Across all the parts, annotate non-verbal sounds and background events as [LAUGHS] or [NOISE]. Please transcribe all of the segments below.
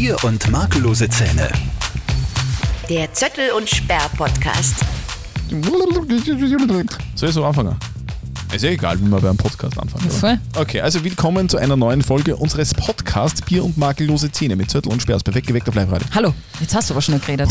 Bier und makellose Zähne. Der Zöttel und Sperr Podcast. Soll ich so anfangen? Ist ja egal, wie man beim Podcast anfangen. Voll. Okay, also willkommen zu einer neuen Folge unseres Podcasts Bier und makellose Zähne mit Zöttel und Sperrs. Perfekt geweckt auf Live-Radio. Hallo, jetzt hast du aber schon geredet.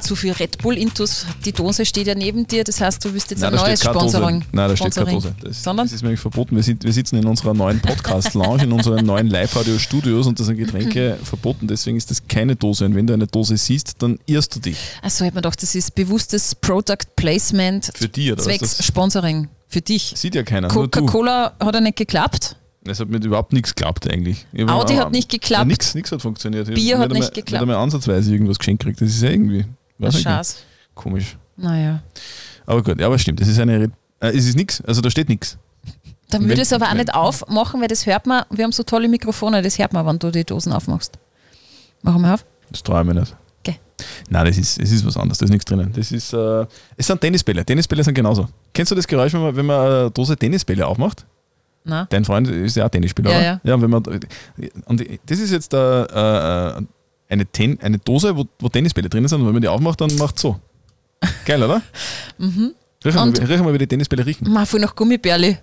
Zu viel Red Bull Intus, die Dose steht ja neben dir, das heißt, du wirst jetzt ein da neues. Sponsoring. Nein, da steht keine. Dose. Das, Sondern? das ist mir nämlich verboten. Wir, sind, wir sitzen in unserer neuen Podcast-Lounge, in unseren neuen Live-Radio-Studios und da sind Getränke verboten. Deswegen ist das keine Dose. Und wenn du eine Dose siehst, dann irrst du dich. Also hätte man gedacht, das ist bewusstes Product Placement Für die, oder zwecks Sponsoring. Für dich. sieht ja keiner. Coca-Cola hat ja nicht geklappt. Es hat mir überhaupt nichts geklappt eigentlich. Ich Audi hat nicht geklappt. Ja, nichts hat funktioniert. Ich Bier hat nicht einmal- geklappt. Nicht einmal ansatzweise irgendwas geschenkt gekriegt. Das ist ja irgendwie. Weiß ich. Scheiß. Komisch. Naja. Aber gut, ja, aber stimmt. Es ist eine. Re- Äh, es ist nichts. Also da steht nichts. Dann würde ich es aber auch nicht aufmachen, weil das hört man. Wir haben so tolle Mikrofone, das hört man, wenn du die Dosen aufmachst. Machen wir auf. Das traue ich mir nicht. Nein, das ist, es ist was anderes. Da ist nichts drinnen. Das ist. Äh, es sind Tennisbälle. Tennisbälle sind genauso. Kennst du das Geräusch, wenn man, wenn man eine Dose Tennisbälle aufmacht? Na? Dein Freund ist ja auch Tennisspieler, Ja, oder? ja. ja und wenn man, und das ist jetzt äh, äh, eine, Ten, eine Dose, wo, wo Tennisbälle drin sind und wenn man die aufmacht, dann macht so. Geil, oder? [LAUGHS] mhm. Riech mal, riech mal, wie die Tennisbälle riechen. Mal voll nach Gummibärli.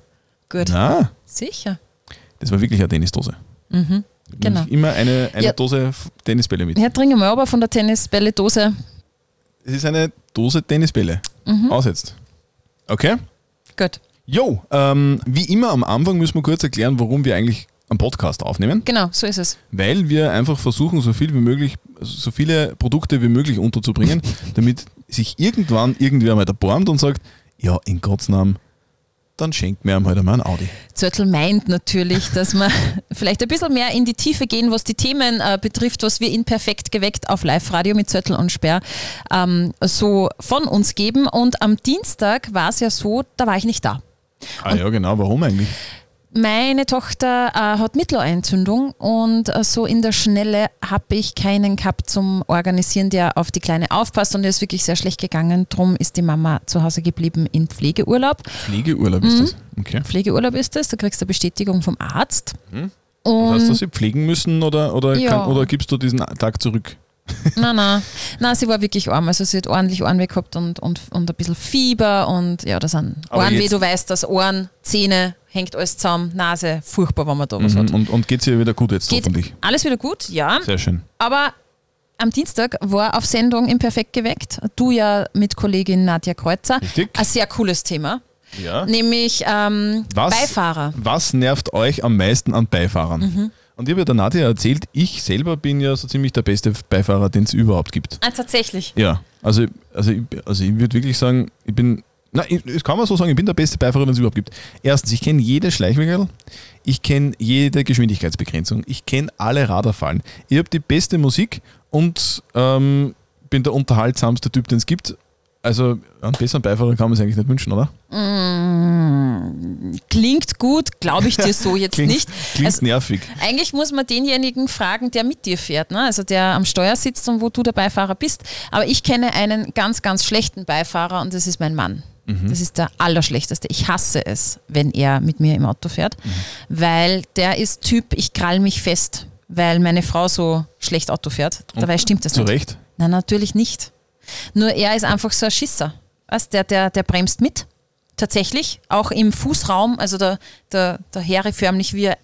Gut. Na, Sicher. das war wirklich eine Tennisdose. Mhm. Genau. Immer eine, eine Ja. Dose Tennisbälle mit. Ja, trinken wir aber von der Tennisbälle-Dose. Es ist eine Dose Tennisbälle. Mhm. Aussetzt. Okay? Gut. Jo, ähm, wie immer am Anfang müssen wir kurz erklären, warum wir eigentlich einen Podcast aufnehmen. Genau, so ist es. Weil wir einfach versuchen, so viel wie möglich, so viele Produkte wie möglich unterzubringen, [LAUGHS] damit sich irgendwann irgendwer mal erbarmt und sagt, ja, in Gottes Namen, dann schenkt mir halt einmal ein Audi. Zörtl meint natürlich, dass wir [LAUGHS] vielleicht ein bisschen mehr in die Tiefe gehen, was die Themen äh, betrifft, was wir in Perfekt geweckt auf Live-Radio mit Zörtl und Sperr ähm, so von uns geben. Und am Dienstag war es ja so, da war ich nicht da. Ah ja, genau, warum eigentlich? Meine Tochter äh, hat Mittelohrentzündung und äh, so in der Schnelle habe ich keinen gehabt zum Organisieren, der auf die Kleine aufpasst und ihr ist wirklich sehr schlecht gegangen. Drum ist die Mama zu Hause geblieben in Pflegeurlaub. Pflegeurlaub Mhm. ist das. Okay. Pflegeurlaub ist das, da kriegst du eine Bestätigung vom Arzt. Das Und heißt, dass sie pflegen müssen oder, oder, Ja. kann, oder gibst du diesen Tag zurück? [LAUGHS] Nein, nein. Nein, sie war wirklich arm. Also sie hat ordentlich Ohrenweh gehabt und, und, und ein bisschen Fieber und ja, das sind Ohrenweh, du weißt das, Ohren, Zähne, hängt alles zusammen, Nase, furchtbar, wenn man da was hat. Mhm. Und, und geht es ihr wieder gut jetzt Geht hoffentlich? alles wieder gut, ja. Sehr schön. Aber am Dienstag war auf Sendung im Perfekt geweckt, du ja mit Kollegin Nadja Kreuzer, Richtig. ein sehr cooles Thema, Ja. nämlich ähm, Was, Beifahrer. Was nervt euch am meisten an Beifahrern? Mhm. Und ich habe ja der Nadja erzählt, ich selber bin ja so ziemlich der beste Beifahrer, den es überhaupt gibt. Ah, tatsächlich. Ja, also, also, ich, also ich würde wirklich sagen, ich bin, na, ich, das kann man so sagen, ich bin der beste Beifahrer, den es überhaupt gibt. Erstens, ich kenne jede Schleichwegel, ich kenne jede Geschwindigkeitsbegrenzung, ich kenne alle Radarfallen. Ich habe die beste Musik und ähm, bin der unterhaltsamste Typ, den es gibt. Also einen besseren Beifahrer kann man sich eigentlich nicht wünschen, oder? Klingt gut, glaube ich dir so jetzt [LAUGHS] Klingt, nicht. klingt Also, nervig. Eigentlich muss man denjenigen fragen, der mit dir fährt, ne? also der am Steuer sitzt und wo du der Beifahrer bist. Aber ich kenne einen ganz, ganz schlechten Beifahrer und das ist mein Mann. Das ist der allerschlechteste. Ich hasse es, wenn er mit mir im Auto fährt, weil der ist Typ, ich krall mich fest, weil meine Frau so schlecht Auto fährt. Dabei stimmt das Zu nicht. Recht. Nein, natürlich nicht. Nur er ist einfach so ein Schisser. Weißt, der, der, der bremst mit. Tatsächlich. Auch im Fußraum. Also der, der, der Heere förmlich wie er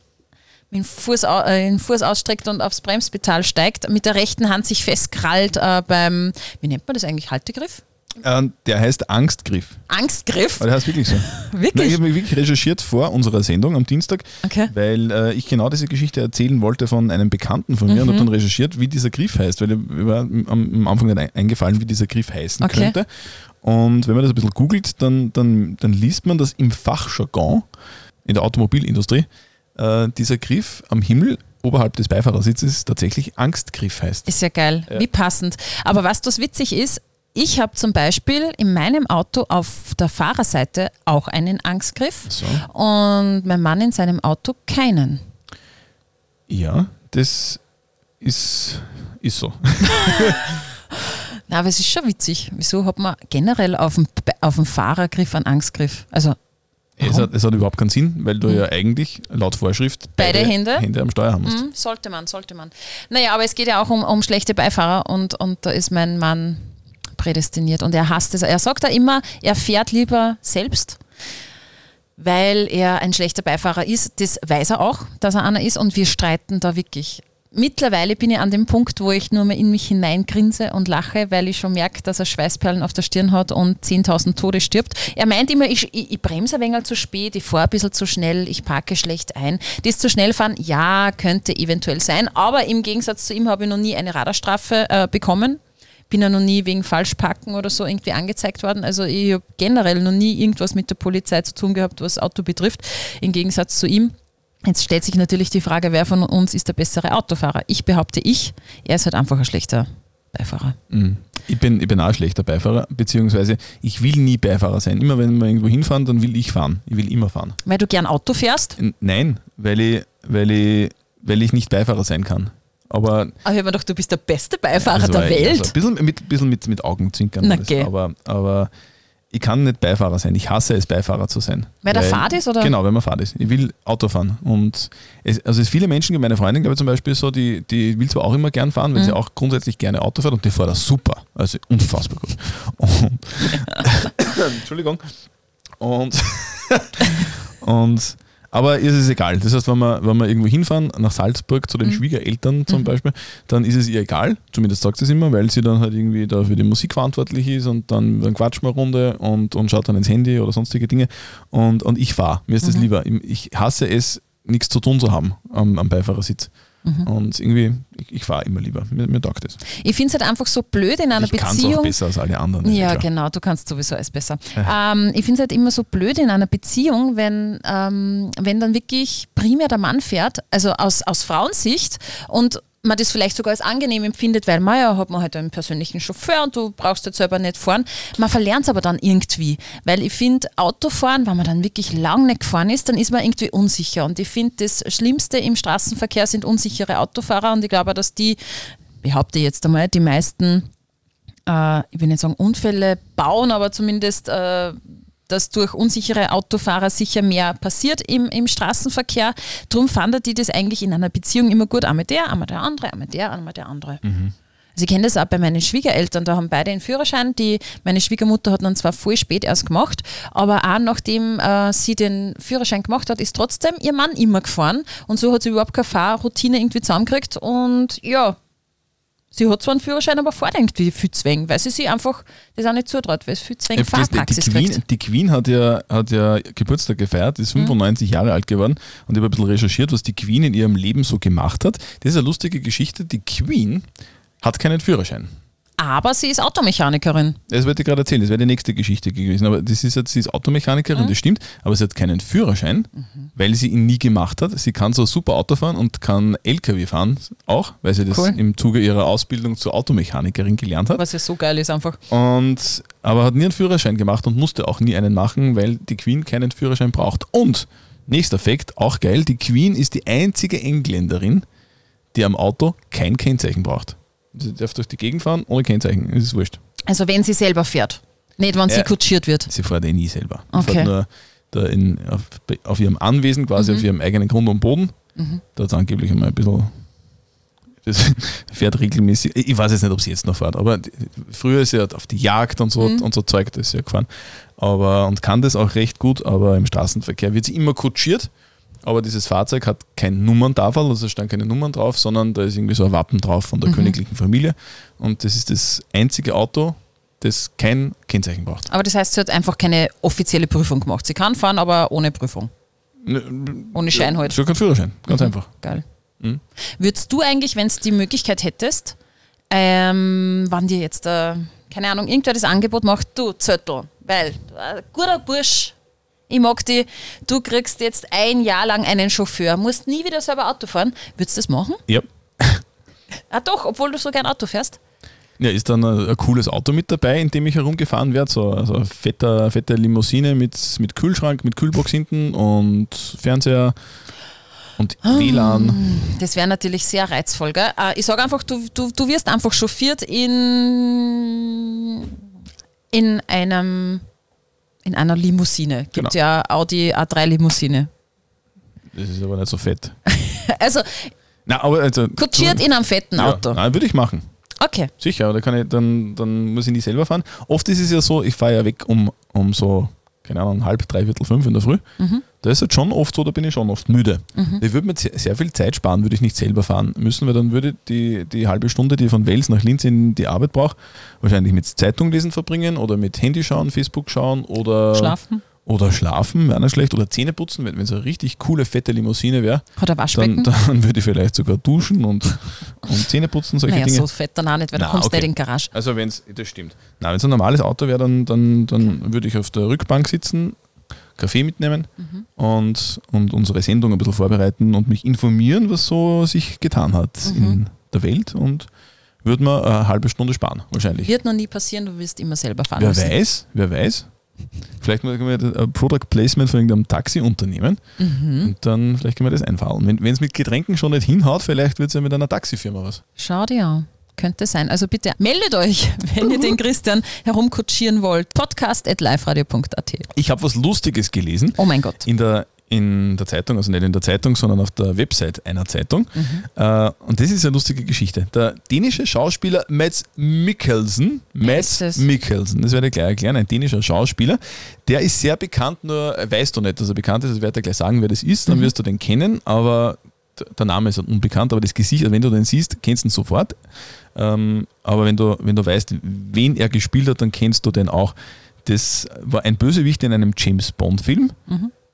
dem Fuß, äh, den Fuß ausstreckt und aufs Bremspedal steigt, mit der rechten Hand sich festkrallt äh, beim, wie nennt man das eigentlich, Haltegriff? Ähm, der heißt Angstgriff. Angstgriff? Aber der heißt wirklich so. [LAUGHS] Wirklich? Nein, ich habe mich wirklich recherchiert vor unserer Sendung am Dienstag, Okay. weil äh, ich genau diese Geschichte erzählen wollte von einem Bekannten von mir und Mhm. habe dann recherchiert, wie dieser Griff heißt, weil mir war am, Anfang nicht ein- eingefallen, wie dieser Griff heißen Okay. könnte. Und wenn man das ein bisschen googelt, dann, dann, dann liest man, dass im Fachjargon in der Automobilindustrie äh, dieser Griff am Himmel oberhalb des Beifahrersitzes tatsächlich Angstgriff heißt. Ist ja geil, wie passend. Aber was das witzig ist, ich habe zum Beispiel in meinem Auto auf der Fahrerseite auch einen Angstgriff So. und mein Mann in seinem Auto keinen. Ja, das ist, ist so. [LAUGHS] Na, aber es ist schon witzig. Wieso hat man generell auf dem, auf dem Fahrergriff einen Angstgriff? Also Es hat, es hat überhaupt keinen Sinn, weil du ja eigentlich laut Vorschrift Beide Hände? Hände am Steuer haben musst. Mhm, sollte man, sollte man. Naja, aber es geht ja auch um, um schlechte Beifahrer und, und da ist mein Mann prädestiniert und er hasst es. Er sagt da immer, er fährt lieber selbst, weil er ein schlechter Beifahrer ist. Das weiß er auch, dass er einer ist und wir streiten da wirklich. Mittlerweile bin ich an dem Punkt, wo ich nur mehr in mich hineingrinse und lache, weil ich schon merke, dass er Schweißperlen auf der Stirn hat und 10.000 Tode stirbt. Er meint immer, ich, ich, ich bremse ein wenig zu spät, ich fahre ein bisschen zu schnell, ich parke schlecht ein. Das zu schnell fahren, ja, könnte eventuell sein, aber im Gegensatz zu ihm habe ich noch nie eine Radarstrafe äh, bekommen bin ja noch nie wegen Falschparken oder so irgendwie angezeigt worden. Also ich habe generell noch nie irgendwas mit der Polizei zu tun gehabt, was Auto betrifft, im Gegensatz zu ihm. Jetzt stellt sich natürlich die Frage, wer von uns ist der bessere Autofahrer? Ich behaupte ich, er ist halt einfach ein schlechter Beifahrer. Mhm. Ich bin, ich bin auch ein schlechter Beifahrer, beziehungsweise ich will nie Beifahrer sein. Immer wenn wir irgendwo hinfahren, dann will ich fahren. Ich will immer fahren. Weil du gern Auto fährst? N- Nein, weil ich, weil ich, weil ich nicht Beifahrer sein kann. Aber Aber ich habe mir gedacht, du bist der beste Beifahrer Also, der Welt. Also ein bisschen mit, bisschen mit, mit Augenzwinkern. Na, geh. aber, aber ich kann nicht Beifahrer sein. Ich hasse es, Beifahrer zu sein. Weil der Fahrt ist, oder? Genau, wenn man Fahrt ist. Ich will Auto fahren. Und es, also es viele Menschen, meine Freundin, glaube ich zum Beispiel, so, die, die will zwar auch immer gern fahren, weil Mhm. sie auch grundsätzlich gerne Auto fährt und die fährt das super. Also unfassbar gut. Und, [LAUGHS] Entschuldigung. Und, [LAUGHS] und aber ihr ist es egal. Das heißt, wenn wir, wenn wir irgendwo hinfahren, nach Salzburg zu den Mhm. Schwiegereltern zum Beispiel, dann ist es ihr egal. Zumindest sagt sie es immer, weil sie dann halt irgendwie da für die Musik verantwortlich ist und dann, dann quatschen wir eine Runde und, und schaut dann ins Handy oder sonstige Dinge. Und, und ich fahre. Mir ist das lieber. Ich hasse es, nichts zu tun zu haben am, am Beifahrersitz. Und irgendwie, ich, ich fahre immer lieber. Mir, mir taugt es. Ich finde es halt einfach so blöd in einer Ich kann es auch Beziehung. besser als alle anderen. Ja, klar. genau, du kannst sowieso alles besser. Ähm, ich finde es halt immer so blöd in einer Beziehung, wenn, ähm, wenn dann wirklich primär der Mann fährt, also aus, aus Frauensicht und man das vielleicht sogar als angenehm empfindet, weil man ja hat man halt einen persönlichen Chauffeur und du brauchst jetzt selber nicht fahren. Man verlernt es aber dann irgendwie, weil ich finde, Autofahren, wenn man dann wirklich lang nicht gefahren ist, dann ist man irgendwie unsicher und ich finde, das Schlimmste im Straßenverkehr sind unsichere Autofahrer und ich glaube, dass die, behaupte ich jetzt einmal, die meisten äh, ich will nicht sagen Unfälle bauen, aber zumindest, äh, dass durch unsichere Autofahrer sicher mehr passiert im, im Straßenverkehr. Darum fand die das eigentlich in einer Beziehung immer gut. Einmal der, einmal der andere, einmal der, einmal der andere. Also ich kenne das auch bei meinen Schwiegereltern, da haben beide einen Führerschein. Die, meine Schwiegermutter hat dann zwar voll spät erst gemacht, aber auch nachdem äh, sie den Führerschein gemacht hat, ist trotzdem ihr Mann immer gefahren und so hat sie überhaupt keine Fahrroutine irgendwie zusammengekriegt und ja, Sie hat zwar einen Führerschein, aber fährt irgendwie viel Zwäng, weil sie sich einfach das auch nicht zutraut, weil es viel Zwäng Ja, das- die, Fahrpraxis Queen, die Queen hat ja, hat ja Geburtstag gefeiert, ist 95 Jahre alt geworden und ich habe ein bisschen recherchiert, was die Queen in ihrem Leben so gemacht hat. Das ist eine lustige Geschichte. Die Queen hat keinen Führerschein. Aber sie ist Automechanikerin. Das wollte ich gerade erzählen, das wäre die nächste Geschichte gewesen. Aber das ist jetzt, sie ist Automechanikerin, das stimmt, aber sie hat keinen Führerschein, weil sie ihn nie gemacht hat. Sie kann so super Auto fahren und kann LKW fahren auch, weil sie das Cool. im Zuge ihrer Ausbildung zur Automechanikerin gelernt hat. Was ja so geil ist einfach. Und, aber hat nie einen Führerschein gemacht und musste auch nie einen machen, weil die Queen keinen Führerschein braucht. Und, nächster Fakt, auch geil, die Queen ist die einzige Engländerin, die am Auto kein Kennzeichen braucht. Sie darf durch die Gegend fahren ohne Kennzeichen, das ist wurscht. Also wenn sie selber fährt. Nicht, wenn sie Ja. kutschiert wird. Sie fährt eh nie selber. Sie Okay. fährt nur da in, auf, auf ihrem Anwesen, quasi Mhm. auf ihrem eigenen Grund und Boden. Da hat es angeblich einmal ein bisschen. [LAUGHS] Das fährt regelmäßig. Ich weiß jetzt nicht, ob sie jetzt noch fährt, aber früher ist sie halt auf die Jagd und so, Mhm. und so Zeug, das ist sie ja gefahren. Aber, und kann das auch recht gut, aber im Straßenverkehr wird sie immer kutschiert. Aber dieses Fahrzeug hat kein Nummerntafel, also da stehen keine Nummern drauf, sondern da ist irgendwie so ein Wappen drauf von der Mhm. königlichen Familie. Und das ist das einzige Auto, das kein Kennzeichen braucht. Aber das heißt, sie hat einfach keine offizielle Prüfung gemacht. Sie kann fahren, aber ohne Prüfung. Ohne Schein halt. Sie hat keinen Führerschein, ganz Mhm. einfach. Geil. Mhm. Würdest du eigentlich, wenn es die Möglichkeit hättest, ähm, wann dir jetzt, äh, keine Ahnung, irgendwer das Angebot macht, du Zöttl, weil, äh, guter Bursch, ich mag die, du kriegst jetzt ein Jahr lang einen Chauffeur, musst nie wieder selber Auto fahren, würdest du das machen? Ja. Ah doch, obwohl du so gern Auto fährst. Ja, ist dann ein, ein cooles Auto mit dabei, in dem ich herumgefahren werde. So also eine fette, fette Limousine mit, mit Kühlschrank, mit Kühlbox hinten und Fernseher und Ah. WLAN. Das wäre natürlich sehr reizvoll. Gell? Äh, Ich sage einfach, du, du, du wirst einfach chauffiert in, in einem In einer Limousine. Gibt Genau. ja Audi A3 Limousine. Das ist aber nicht so fett. [LAUGHS] Also Na, aber also, kutschiert in einem fetten ja, Auto. Nein, würde ich machen. Okay. Sicher, da kann ich, dann, dann muss ich nicht selber fahren. Oft ist es ja so, ich fahre ja weg um, um so, keine Ahnung, halb, dreiviertel, fünf in der Früh. Da ist es schon oft so, da bin ich schon oft müde. Ich würde mir sehr, viel Zeit sparen, würde ich nicht selber fahren müssen, weil dann würde die, die halbe Stunde, die ich von Wels nach Linz in die Arbeit brauche, wahrscheinlich mit Zeitung lesen verbringen oder mit Handy schauen, Facebook schauen oder Schlafen. Oder schlafen, wäre nicht schlecht. Oder Zähne putzen, wenn es eine richtig coole, fette Limousine wäre. Hat er Waschbecken? Dann, dann würde ich vielleicht sogar duschen und, und Zähne putzen, solche naja, Dinge. so fett dann auch nicht, weil du Na, kommst okay. nicht in die Garage. Also wenn es, das stimmt. Na, wenn es ein normales Auto wäre, dann, dann, dann würde ich auf der Rückbank sitzen, Kaffee mitnehmen Mhm. und, und unsere Sendung ein bisschen vorbereiten und mich informieren, was so sich getan hat Mhm. in der Welt und würde mir eine halbe Stunde sparen, wahrscheinlich. Wird noch nie passieren, du wirst immer selber fahren Wer müssen. weiß, wer weiß. Vielleicht machen wir ein Product Placement von irgendeinem Taxiunternehmen Mhm. und dann vielleicht können wir das einfahren. Wenn es mit Getränken schon nicht hinhaut, vielleicht wird es ja mit einer Taxifirma was. Schau dir an. Könnte sein. Also bitte meldet euch, [LAUGHS] wenn ihr den Christian herumkutschieren wollt. Podcast.liferadio.at. Ich habe was Lustiges gelesen. Oh mein Gott. in der, in der Zeitung, also nicht in der Zeitung, sondern auf der Website einer Zeitung. Äh, und das ist eine lustige Geschichte. Der dänische Schauspieler Mads Mikkelsen, Mads? Mikkelsen, das werde ich gleich erklären, ein dänischer Schauspieler, der ist sehr bekannt, nur weißt du nicht, dass er bekannt ist, das werde ich gleich sagen, wer das ist, dann wirst du den kennen, aber der Name ist unbekannt, aber das Gesicht, also wenn du den siehst, kennst du ihn sofort. Ähm, aber wenn du, wenn du weißt, wen er gespielt hat, dann kennst du den auch. Das war ein Bösewicht in einem James Bond-Film.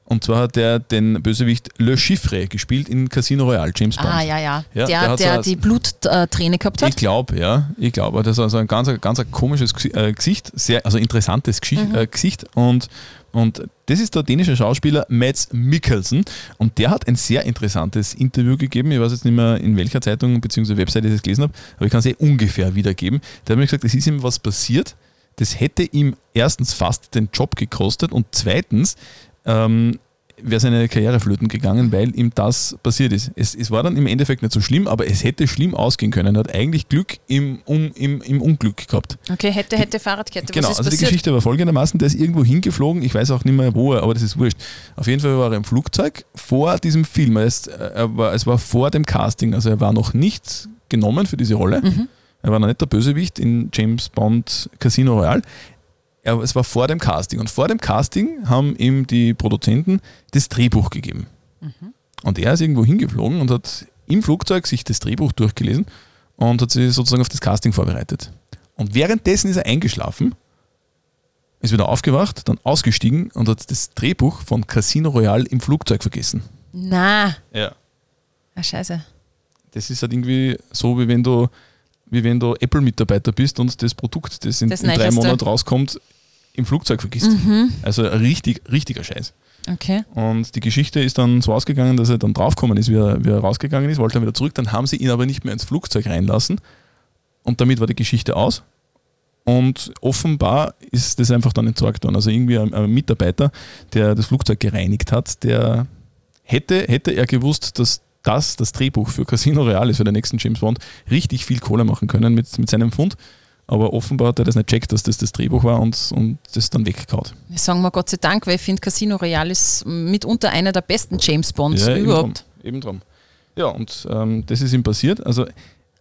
Und zwar hat er den Bösewicht Le Chiffre gespielt in Casino Royale, James Bond. Ah, ja, ja. Ja, der, der hat der, so- die Blutträne gehabt Ich hat. glaube, ja. Ich glaube, das ist also ein ganz, ganz ein komisches äh, Gesicht, sehr, also interessantes Geschi- äh, Gesicht. Und, und das ist der dänische Schauspieler Mads Mikkelsen. Und der hat ein sehr interessantes Interview gegeben. Ich weiß jetzt nicht mehr, in welcher Zeitung bzw. Website ich das gelesen habe, aber ich kann es eh ungefähr wiedergeben. Der hat mir gesagt, es ist ihm was passiert. Das hätte ihm erstens fast den Job gekostet und zweitens ähm, wäre seine Karriere flöten gegangen, weil ihm das passiert ist. Es, es war dann im Endeffekt nicht so schlimm, aber es hätte schlimm ausgehen können. Er hat eigentlich Glück im, um, im, im Unglück gehabt. Okay, hätte, hätte Fahrradkette. Genau, also die passiert? Geschichte war folgendermaßen, der ist irgendwo hingeflogen, ich weiß auch nicht mehr wo, aber das ist wurscht. Auf jeden Fall war er im Flugzeug vor diesem Film. Er ist, er war, es war vor dem Casting, also er war noch nicht genommen für diese Rolle. Mhm. Er war noch nicht der Bösewicht in James Bond Casino Royale. Er, es war vor dem Casting. Und vor dem Casting haben ihm die Produzenten das Drehbuch gegeben. Mhm. Und er ist irgendwo hingeflogen und hat im Flugzeug sich das Drehbuch durchgelesen und hat sich sozusagen auf das Casting vorbereitet. Und währenddessen ist er eingeschlafen, ist wieder aufgewacht, dann ausgestiegen und hat das Drehbuch von Casino Royale im Flugzeug vergessen. Na, Ja. ah, scheiße. Das ist halt irgendwie so, wie wenn du, wie wenn du Apple-Mitarbeiter bist und das Produkt, das in, Das in drei. Monaten rauskommt, im Flugzeug vergisst. Also ein richtig, richtiger Scheiß. Okay. Und die Geschichte ist dann so ausgegangen, dass er dann draufgekommen ist, wie er, wie er rausgegangen ist, wollte dann wieder zurück. Dann haben sie ihn aber nicht mehr ins Flugzeug reinlassen. Und damit war die Geschichte aus. Und offenbar ist das einfach dann entsorgt worden. Also irgendwie ein, ein Mitarbeiter, der das Flugzeug gereinigt hat, der hätte, hätte er gewusst, dass das das Drehbuch für Casino Royale ist, für den nächsten James Bond, richtig viel Kohle machen können mit, mit seinem Fund. Aber offenbar hat er das nicht checkt, dass das das Drehbuch war und, und das dann weggehaut. Wir sagen mal Gott sei Dank, weil ich finde Casino Royale ist mitunter einer der besten James Bonds eben überhaupt. eben drum. Ja, und ähm, das ist ihm passiert. Also,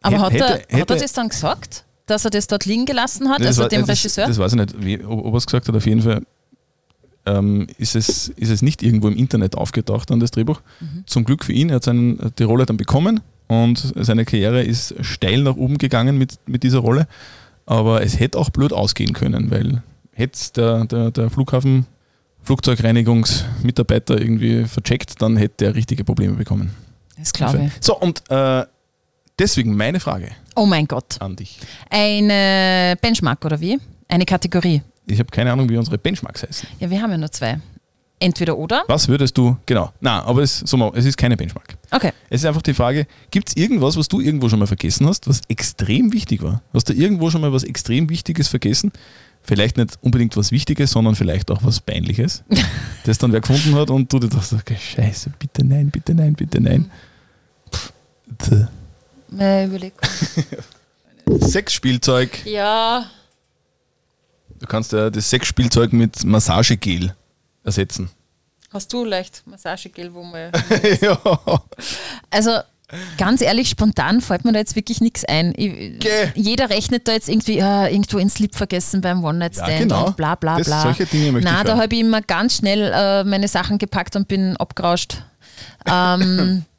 Aber hat, hätte- er, hat hätte- er das dann gesagt, dass er das dort liegen gelassen hat, also war- dem das, Regisseur? Das weiß ich nicht, wie, ob, ob er es gesagt hat. Auf jeden Fall ähm, ist, es, ist es nicht irgendwo im Internet aufgetaucht an das Drehbuch. Mhm. Zum Glück für ihn, er hat seinen, die Rolle dann bekommen und seine Karriere ist steil nach oben gegangen mit, mit dieser Rolle. Aber es hätte auch blöd ausgehen können, weil hätte der, der, der Flughafen Flugzeugreinigungsmitarbeiter irgendwie vercheckt, dann hätte er richtige Probleme bekommen. das glaube ich. So, und äh, deswegen meine Frage Oh mein Gott. an dich. Eine Benchmark oder wie? Eine Kategorie. Ich habe keine Ahnung, wie unsere Benchmarks heißen. Ja, wir haben ja nur zwei. Entweder oder. Was würdest du, genau, na, aber es, so mal, es ist keine Benchmark. Okay. Es ist einfach die Frage, gibt es irgendwas, was du irgendwo schon mal vergessen hast, was extrem wichtig war? Hast du irgendwo schon mal was extrem Wichtiges vergessen? Vielleicht nicht unbedingt was Wichtiges, sondern vielleicht auch was Peinliches, [LAUGHS] das dann wer gefunden hat und du dir dachtest, okay, scheiße, bitte nein, bitte nein, bitte nein. Th. Äh, überleg. [LAUGHS] Sexspielzeug, Ja. kannst ja das Sexspielzeug mit Massagegel ersetzen. Hast du leicht Massagegel, wo man. [LAUGHS] ja. Also ganz ehrlich, spontan fällt mir da jetzt wirklich nichts ein. Ich, Geh. jeder rechnet da jetzt irgendwie äh, irgendwo ins Slip vergessen beim One-Night-Stand Ja, genau. und bla bla Das- bla. solche Dinge möchte Na, ich da habe ich immer ganz schnell äh, meine Sachen gepackt und bin abgerauscht. Ähm, [LAUGHS]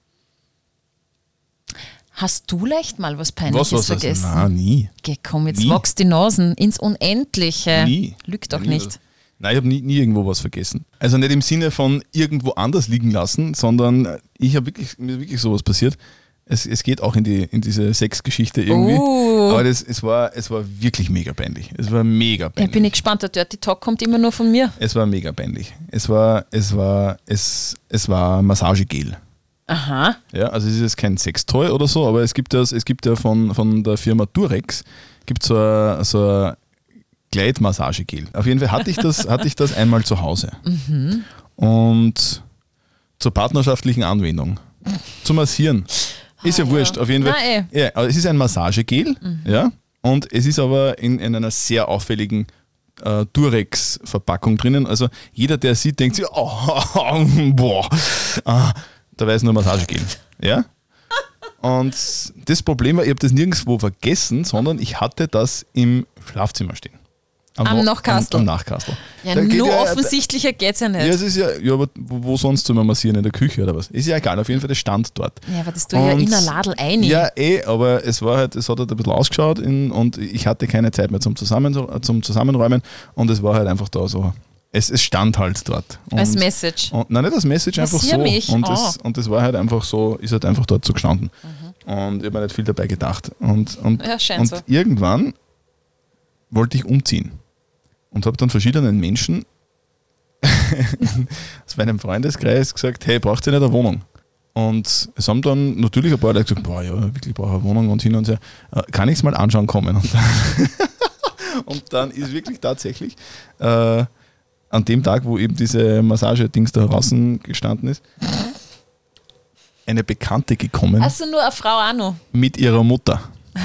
hast du leicht mal was Peinliches Was, was, was? vergessen? Nein, nie. Geh, komm, jetzt Nie. wachst die Nasen ins Unendliche. Nie. Lügt doch Nie. nicht. Nein, ich habe nie, nie irgendwo was vergessen. Also nicht im Sinne von irgendwo anders liegen lassen, sondern ich habe wirklich, mir ist wirklich sowas passiert. Es, es geht auch in, die, in diese Sexgeschichte irgendwie. Oh. Aber das, es, war, es war wirklich mega peinlich. Es war mega Ja, peinlich. bin ich gespannt, der Dirty Talk kommt immer nur von mir. es war mega peinlich. Es war, es war, es, es war Massagegel. Aha. Ja, also es ist jetzt kein Sextoy oder so, aber es gibt ja, es gibt ja von, von der Firma Durex gibt so ein, so ein Gleitmassagegel. Auf jeden Fall hatte ich das, hatte ich das einmal zu Hause. Und zur partnerschaftlichen Anwendung. Zum Massieren. Ist ja Ah, wurscht, auf jeden Fall. Na, eh. Ja, es ist ein Massagegel, ja, und es ist aber in, in einer sehr auffälligen äh, Durex-Verpackung drinnen. Also jeder, der sieht, denkt sich, oh, [LAUGHS] boah, ah, da weiß nur Massagegel. Ja? Und das Problem war, ich habe das nirgendwo vergessen, sondern ich hatte das im Schlafzimmer stehen. Am Wo- Nachkastel. Am, am Nachkastel. Ja, Da geht nur ja- offensichtlicher geht's ja nicht. Ja, es ist ja, ja, aber wo, sonst soll man massieren? In der Küche oder was? Ist ja egal, auf jeden Fall, das stand dort. Ja, aber das tue ich ja in der Ladel ein. Ja, eh, aber es war halt, es hat halt ein bisschen ausgeschaut in, und ich hatte keine Zeit mehr zum, Zusammen, zum Zusammenräumen und es war halt einfach da so. Es, es stand halt dort. Und, Als Message. Und, nein, nicht als Message, einfach Massier so. mich. Und, Ah. das, und das war halt einfach so, ist halt einfach dort so gestanden. Mhm. Und ich habe mir nicht viel dabei gedacht. Und, und, Ja, und so. irgendwann wollte ich umziehen und habe dann verschiedenen Menschen [LAUGHS] aus meinem Freundeskreis gesagt, hey, braucht ihr nicht eine Wohnung? Und es haben dann natürlich ein paar Leute gesagt, boah, ja, wirklich brauche ich eine Wohnung und hin und her. Äh, kann ich es mal anschauen kommen? Und dann, [LAUGHS] und dann ist wirklich tatsächlich äh, an dem Tag, wo eben diese Massage-Dings da draußen gestanden ist, eine Bekannte gekommen Also nur eine Frau auch noch. mit ihrer Mutter. [LAUGHS]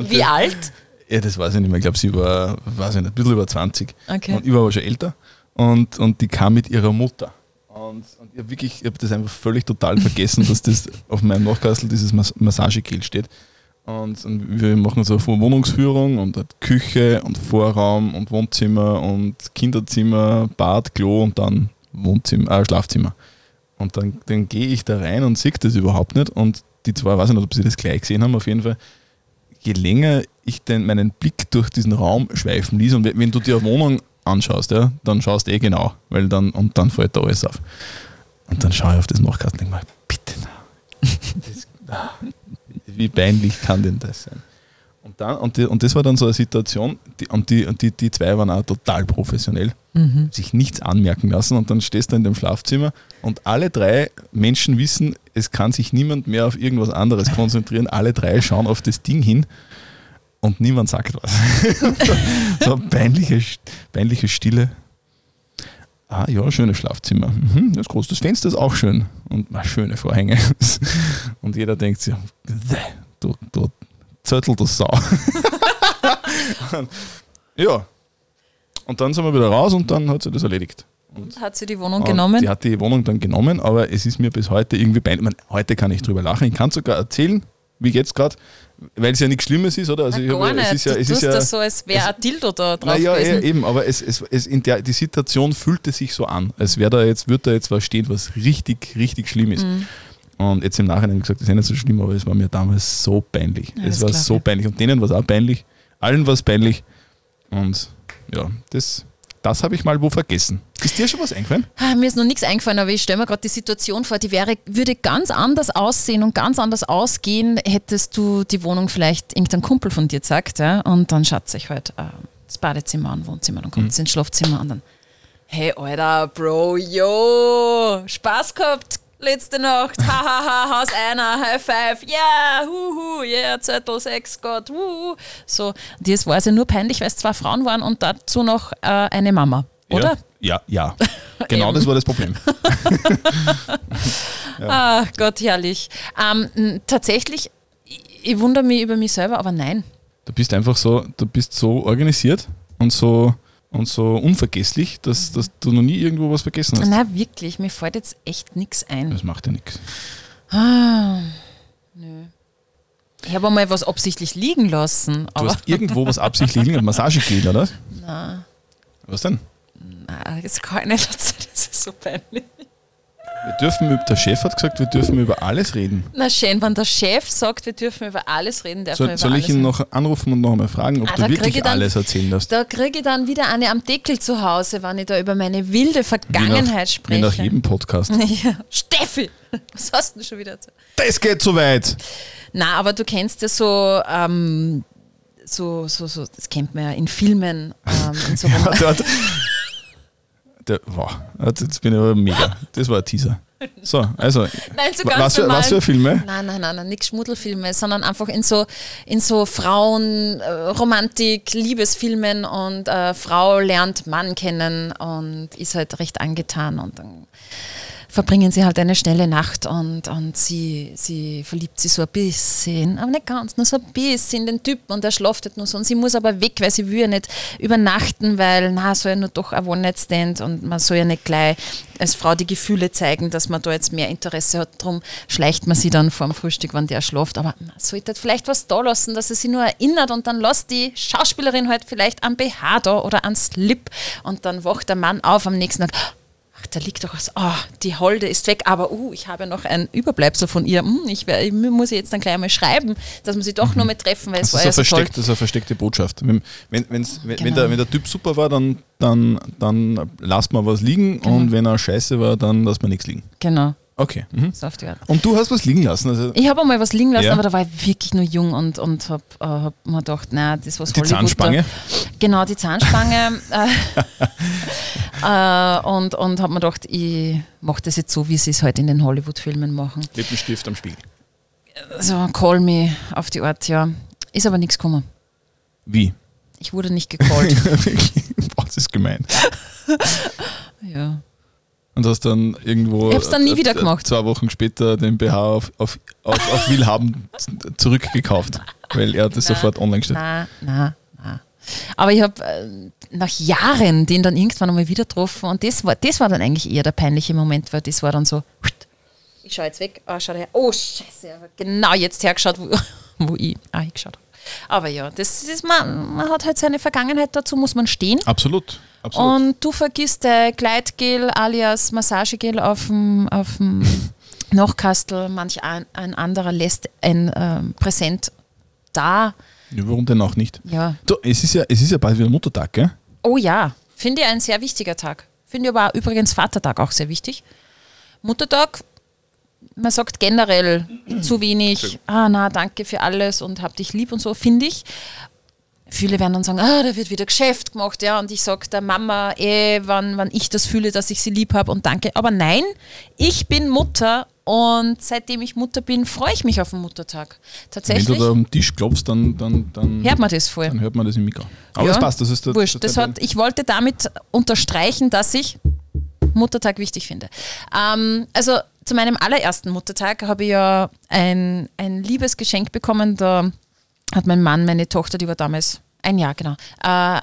Wie alt? Ja, das weiß ich nicht mehr. Ich glaube, sie war, weiß ich nicht, ein bisschen über 20. Okay. Und ich war aber schon älter. Und, und die kam mit ihrer Mutter. Und, und ich habe wirklich, ich habe das einfach völlig total [LAUGHS] vergessen, dass das auf meinem Nachkastel dieses Mas Massagegel steht. Und, und wir machen so eine Wohnungsführung und hat Küche und Vorraum und Wohnzimmer und Kinderzimmer, Bad, Klo und dann Wohnzimmer, äh, Schlafzimmer. Und dann, dann gehe ich da rein und sehe das überhaupt nicht. Und die zwei, weiß ich nicht, ob sie das gleich gesehen haben, auf jeden Fall je länger ich den, meinen Blick durch diesen Raum schweifen ließ und wenn, du dir eine Wohnung anschaust, ja, dann schaust du eh genau, weil dann, und dann fällt da alles auf. Und dann schaue ich auf das Nachkasten und denke mir, bitte, na. Ah, wie peinlich kann denn das sein? Und, dann, und, die, und das war dann so eine Situation, die, und, die, und die, die zwei waren auch total professionell, sich nichts anmerken lassen und dann stehst du in dem Schlafzimmer und alle drei Menschen wissen, es kann sich niemand mehr auf irgendwas anderes konzentrieren, alle drei schauen auf das Ding hin und niemand sagt was. [LAUGHS] so peinliche, peinliche Stille. Ah ja, schönes Schlafzimmer. Mhm, das ist groß. Das Fenster ist auch schön. Und ah, schöne Vorhänge. [LAUGHS] Und jeder denkt sich, "Bäh, du, du Zöttel, du Sau. [LAUGHS] ja. Und dann sind wir wieder raus und dann hat sie das erledigt. Und Hat sie die Wohnung genommen? Die hat die Wohnung dann genommen, aber es ist mir bis heute irgendwie peinlich. Heute kann ich drüber lachen. Ich kann sogar erzählen, wie jetzt gerade, weil es ja nichts Schlimmes ist, oder? Also Na, gar habe- nicht. es ist ja, du es ist tust ja, das so, als wäre ein Dildo da drauf naja, gewesen. eben, aber es, es, es in der, die Situation fühlte sich so an, als wäre da jetzt, würde da jetzt was stehen, was richtig, richtig schlimm ist. Mhm. Und jetzt im Nachhinein gesagt, das ist ja nicht so schlimm, aber es war mir damals so peinlich. Ja, es war so ich. peinlich. Und denen war es auch peinlich. Allen war es peinlich. Und ja, das, das habe ich mal wo vergessen. Ist dir schon was eingefallen? Ah, Mir ist noch nichts eingefallen, aber ich stelle mir gerade die Situation vor, die wäre, würde ganz anders aussehen und ganz anders ausgehen, hättest du die Wohnung vielleicht irgendein Kumpel von dir gesagt, ja, und dann schaut sich halt äh, das Badezimmer an, Wohnzimmer, dann kommt Mhm. es ins Schlafzimmer und dann, hey Alter, Bro, yo, Spaß gehabt letzte Nacht, hahaha, Haus einer, High Five, ja, huhu, yeah, Zettel, Sex, Gott, wuhu. So, das war ja nur peinlich, weil es zwei Frauen waren und dazu noch äh, eine Mama, oder? Ja, ja. ja. [LAUGHS] Genau das war das Problem. [LAUGHS] Ach Gott, herrlich. Ähm, tatsächlich, ich, ich wundere mich über mich selber, aber nein. Du bist einfach so, du bist so organisiert und so und so unvergesslich, dass, dass du noch nie irgendwo was vergessen hast. Na wirklich, mir fällt jetzt echt nichts ein. Das macht ja nichts. Ah, nö. Ich habe einmal was absichtlich liegen lassen, Du aber hast irgendwo was absichtlich liegen, Massagegel, oder? [LAUGHS] na, Was denn? na, das kann ich nicht [LAUGHS] das ist so peinlich. Wir dürfen, der Chef hat gesagt, wir dürfen über alles reden. Na schön, wenn der Chef sagt, wir dürfen über alles reden, darf man Soll, über soll ich ihn noch anrufen und noch einmal fragen, ob Ah, du wirklich ich dann- alles erzählen darfst? Da kriege ich dann wieder eine am Deckel zu Hause, wenn ich da über meine wilde Wie Vergangenheit nach, wie spreche. nach jedem Podcast. [LAUGHS] ja. Steffi, [LAUGHS] was hast du denn schon wieder erzählt? Das geht zu weit! Na, aber du kennst ja so, ähm, so, so, so, das kennt man ja in Filmen, ähm, in so [LAUGHS] Ja, der, wow, jetzt bin ich aber mega. Das war ein Teaser. So, also, Nein, so was, für, was für Filme? Nein, nein, nein, nein nichts Schmuddelfilme, sondern einfach in so, in so Frauen, äh, Romantik, Liebesfilmen und äh, Frau lernt Mann kennen und ist halt recht angetan und dann verbringen sie halt eine schnelle Nacht und, und sie, sie verliebt sich so ein bisschen, aber nicht ganz, nur so ein bisschen in den Typen und er schlaftet nur so. Und sie muss aber weg, weil sie will ja nicht übernachten, weil na, soll ja nur doch ein One-Night-Stand und man soll ja nicht gleich als Frau die Gefühle zeigen, dass man da jetzt mehr Interesse hat, darum schleicht man sie dann vor dem Frühstück, wenn der schlaft, aber man sollte vielleicht was da lassen, dass er sich nur erinnert und dann lässt die Schauspielerin halt vielleicht am BH da oder an Slip und dann wacht der Mann auf am nächsten Tag, Ach, da liegt doch was. Ah, die Holde ist weg, aber uh, ich habe noch ein Überbleibsel von ihr. Hm, ich, ich muss jetzt dann gleich einmal schreiben, dass wir sie doch noch mal treffen, weil es Das war ist, ja so toll. das ist eine versteckte Botschaft. Wenn, wenn, wenn's, wenn, wenn, Genau. der, wenn der Typ super war, dann, dann, dann lasst man was liegen Genau. und wenn er scheiße war, dann lasst man nichts liegen. Genau, Okay. Mhm. so auf die Art. Und du hast was liegen lassen. Also Ich habe einmal was liegen lassen, Ja. aber da war ich wirklich nur jung und, und habe äh, hab mir gedacht, nein, das was die Hollywood Zahnspange. Da, genau, die Zahnspange. [LAUGHS] äh, äh, und und habe mir gedacht, ich mache das jetzt so, wie sie es halt in den Hollywood-Filmen machen. Lippenstift am Spiegel. So, call me auf die Art, ja. Ist aber nichts gekommen. Wie? Ich wurde nicht gecallt. [LAUGHS] Boah, das ist gemein. [LAUGHS] ja. Und hast dann irgendwo Ich hab's dann nie wieder gemacht. zwei Wochen später den BH auf, auf, auf, auf Willhaben zurückgekauft, weil er das Na, sofort online stellt. Na, na, na. Aber ich habe äh, nach Jahren den dann irgendwann einmal wieder getroffen und das war, das war dann eigentlich eher der peinliche Moment, weil das war dann so, ich schaue jetzt weg, ah, schau her, oh scheiße, genau jetzt hergeschaut, wo, wo ich ah, hingeschaut habe. Aber ja, das ist, man, man hat halt seine Vergangenheit, dazu muss man stehen. Absolut. Absolut. Und du vergisst dein Gleitgel alias Massagegel auf dem, auf dem [LAUGHS] Nachkastel, manch ein, ein anderer lässt ein ähm, Präsent da. ja, warum denn auch nicht? Ja. Du, es, ist ja, es ist ja bald wieder Muttertag, gell? Oh ja, finde ich ein sehr wichtiger Tag. Finde ich aber auch übrigens Vatertag auch sehr wichtig. Muttertag, man sagt generell zu wenig, ah na, danke für alles und hab dich lieb und so, finde ich. Viele werden dann sagen, ah, da wird wieder Geschäft gemacht, ja, und ich sage der Mama, eh, wann, wann ich das fühle, dass ich sie lieb habe und danke. Aber nein, ich bin Mutter und seitdem ich Mutter bin, freue ich mich auf den Muttertag. Wenn Tatsächlich du da am Tisch klopfst, dann, dann, dann, hört man das voll. dann hört man das im Mikro. Aber Ja, das passt, das ist der, Wurscht. Das hat, ich wollte damit unterstreichen, dass ich Muttertag wichtig finde. Ähm, also zu meinem allerersten Muttertag habe ich ja ein, ein liebes Geschenk bekommen. Da hat mein Mann, meine Tochter, die war damals ein Jahr, genau, äh,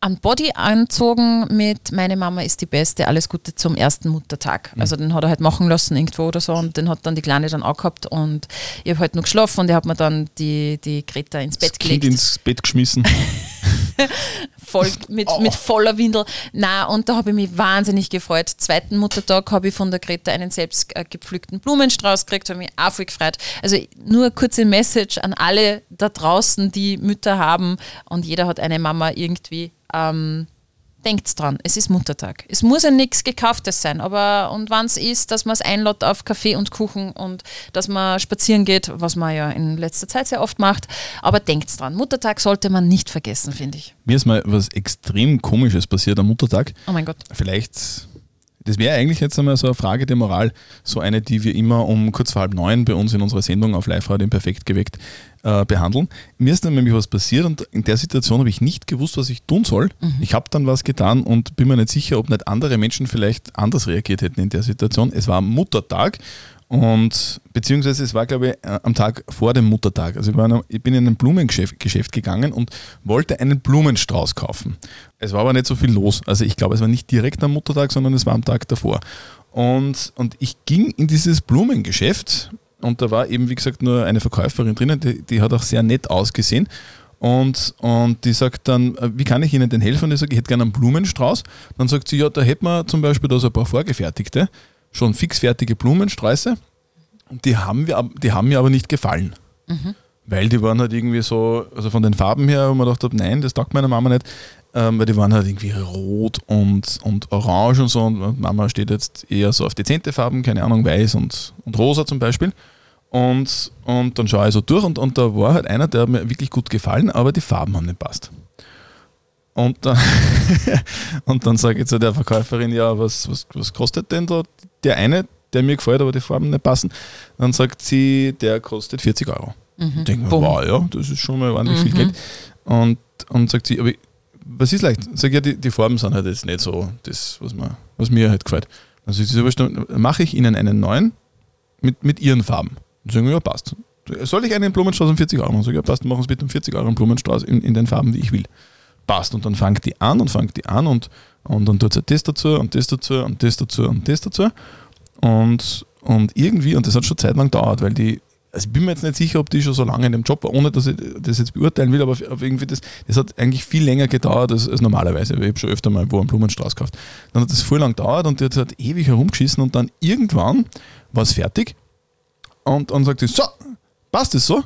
an Body anzogen mit Meine Mama ist die Beste, alles Gute zum ersten Muttertag. Mhm. Also den hat er halt machen lassen irgendwo oder so und den hat dann die Kleine dann auch gehabt und ich habe halt nur geschlafen und er hat mir dann die, die Greta ins das Bett Kind gelegt ins Bett geschmissen. [LAUGHS] voll, [LAUGHS] mit, Oh. mit voller Windel. Na, und da habe ich mich wahnsinnig gefreut. Zweiten Muttertag habe ich von der Greta einen selbst äh, gepflückten Blumenstrauß gekriegt, habe mich auch voll gefreut. Also nur eine kurze Message an alle da draußen, die Mütter haben und jeder hat eine Mama irgendwie. Ähm, Denkt dran, es ist Muttertag. Es muss ja nichts Gekauftes sein, aber und wann es ist, dass man es einlädt auf Kaffee und Kuchen und dass man spazieren geht, was man ja in letzter Zeit sehr oft macht. Aber denkt dran, Muttertag sollte man nicht vergessen, finde ich. Mir ist mal was extrem Komisches passiert am Muttertag. Oh mein Gott. Vielleicht, das wäre eigentlich jetzt einmal so eine Frage der Moral, so eine, die wir immer um kurz vor halb neun bei uns in unserer Sendung auf Live-Radio im Perfekt geweckt äh, behandeln. Mir ist dann nämlich was passiert und in der Situation habe ich nicht gewusst, was ich tun soll. Ich habe dann was getan und bin mir nicht sicher, ob nicht andere Menschen vielleicht anders reagiert hätten in der Situation. Es war Muttertag Und beziehungsweise es war, glaube ich, äh, am Tag vor dem Muttertag. Also ich, war, ich bin in ein Blumengeschäft Geschäft gegangen und wollte einen Blumenstrauß kaufen. Es war aber nicht so viel los. Also ich glaube, es war nicht direkt am Muttertag, sondern es war am Tag davor. Und, und ich ging in dieses Blumengeschäft und da war eben, wie gesagt, nur eine Verkäuferin drinnen, die, die hat auch sehr nett ausgesehen. Und, und die sagt dann, äh, wie kann ich Ihnen denn helfen? Und ich sage, ich hätte gerne einen Blumenstrauß. Dann sagt sie, ja, da hätten wir zum Beispiel da so ein paar vorgefertigte schon fixfertige Blumensträuße. Und die haben, wir, die haben mir aber nicht gefallen. Mhm. Weil die waren halt irgendwie so, also von den Farben her, wo man gedacht habe, nein, das taugt meiner Mama nicht. Ähm, weil die waren halt irgendwie rot und, und orange und so. Und Mama steht jetzt eher so auf dezente Farben, keine Ahnung, weiß und, und rosa zum Beispiel. Und, und dann schaue ich so durch und, und da war halt einer, der mir wirklich gut gefallen, aber die Farben haben nicht passt. Und dann, [LAUGHS] und dann sage ich zu der Verkäuferin, ja, was, was, was kostet denn da der eine, der mir gefällt, aber die Farben nicht passen? Dann sagt sie, der kostet 40 Euro. Mhm. Ich denke mir, wow, ja, das ist schon mal ordentlich mhm. viel Geld. Und, und sagt sie, aber was ist leicht? Sag ja, die, die Farben sind halt jetzt nicht so das, was, man, was mir halt gefällt. Dann sagt sie, dann mache ich Ihnen einen neuen mit, mit Ihren Farben. Sagen wir, ja, passt. Soll ich einen Blumenstrauß um 40 Euro machen? Sag ich, ja, passt, machen Sie bitte um 40 Euro einen Blumenstrauß in, in den Farben, wie ich will passt. Und dann fängt die an und fängt die an und, und dann tut sie das dazu und das dazu und das dazu und das dazu. Und, und irgendwie, und das hat schon Zeit lang gedauert, weil die, also ich bin mir jetzt nicht sicher, ob die schon so lange in dem Job war, ohne dass ich das jetzt beurteilen will, aber irgendwie das, das hat eigentlich viel länger gedauert als, als normalerweise. Ich habe schon öfter mal wo einen Blumenstrauß gekauft. Dann hat das voll lang gedauert und die hat halt ewig herumgeschissen und dann irgendwann war es fertig und dann sagt sie, so, passt das so?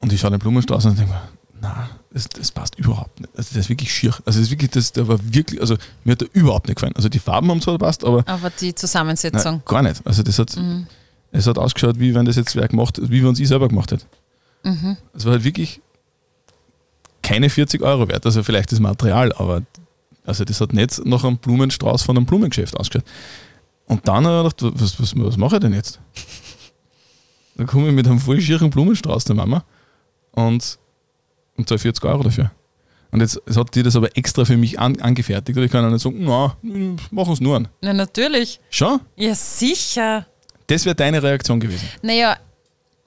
Und ich schaue den Blumenstrauß und denke mir, na, das, das, passt überhaupt nicht. Also das ist wirklich schier. Also das ist wirklich, das, der war wirklich, also mir hat der überhaupt nicht gefallen. Also die Farben haben zwar gepasst, aber. Aber die Zusammensetzung. Nein, gar nicht. Also das hat, mhm. es hat ausgeschaut, wie wenn das jetzt wer gemacht wie wenn es ich selber gemacht hätte. Mhm. Es war halt wirklich keine 40 Euro wert. Also vielleicht das Material, aber also das hat nicht nach einem Blumenstrauß von einem Blumengeschäft ausgeschaut. Und dann habe ich gedacht, was, was, was mache ich denn jetzt? Dann komme ich mit einem voll schieren Blumenstrauß der Mama und und zahle 40 Euro dafür. Und jetzt, jetzt hat die das aber extra für mich an, angefertigt. Und ich kann auch nicht sagen, na, machen es nur an. Na, natürlich. Schon? Ja, sicher. Das wäre deine Reaktion gewesen. Naja,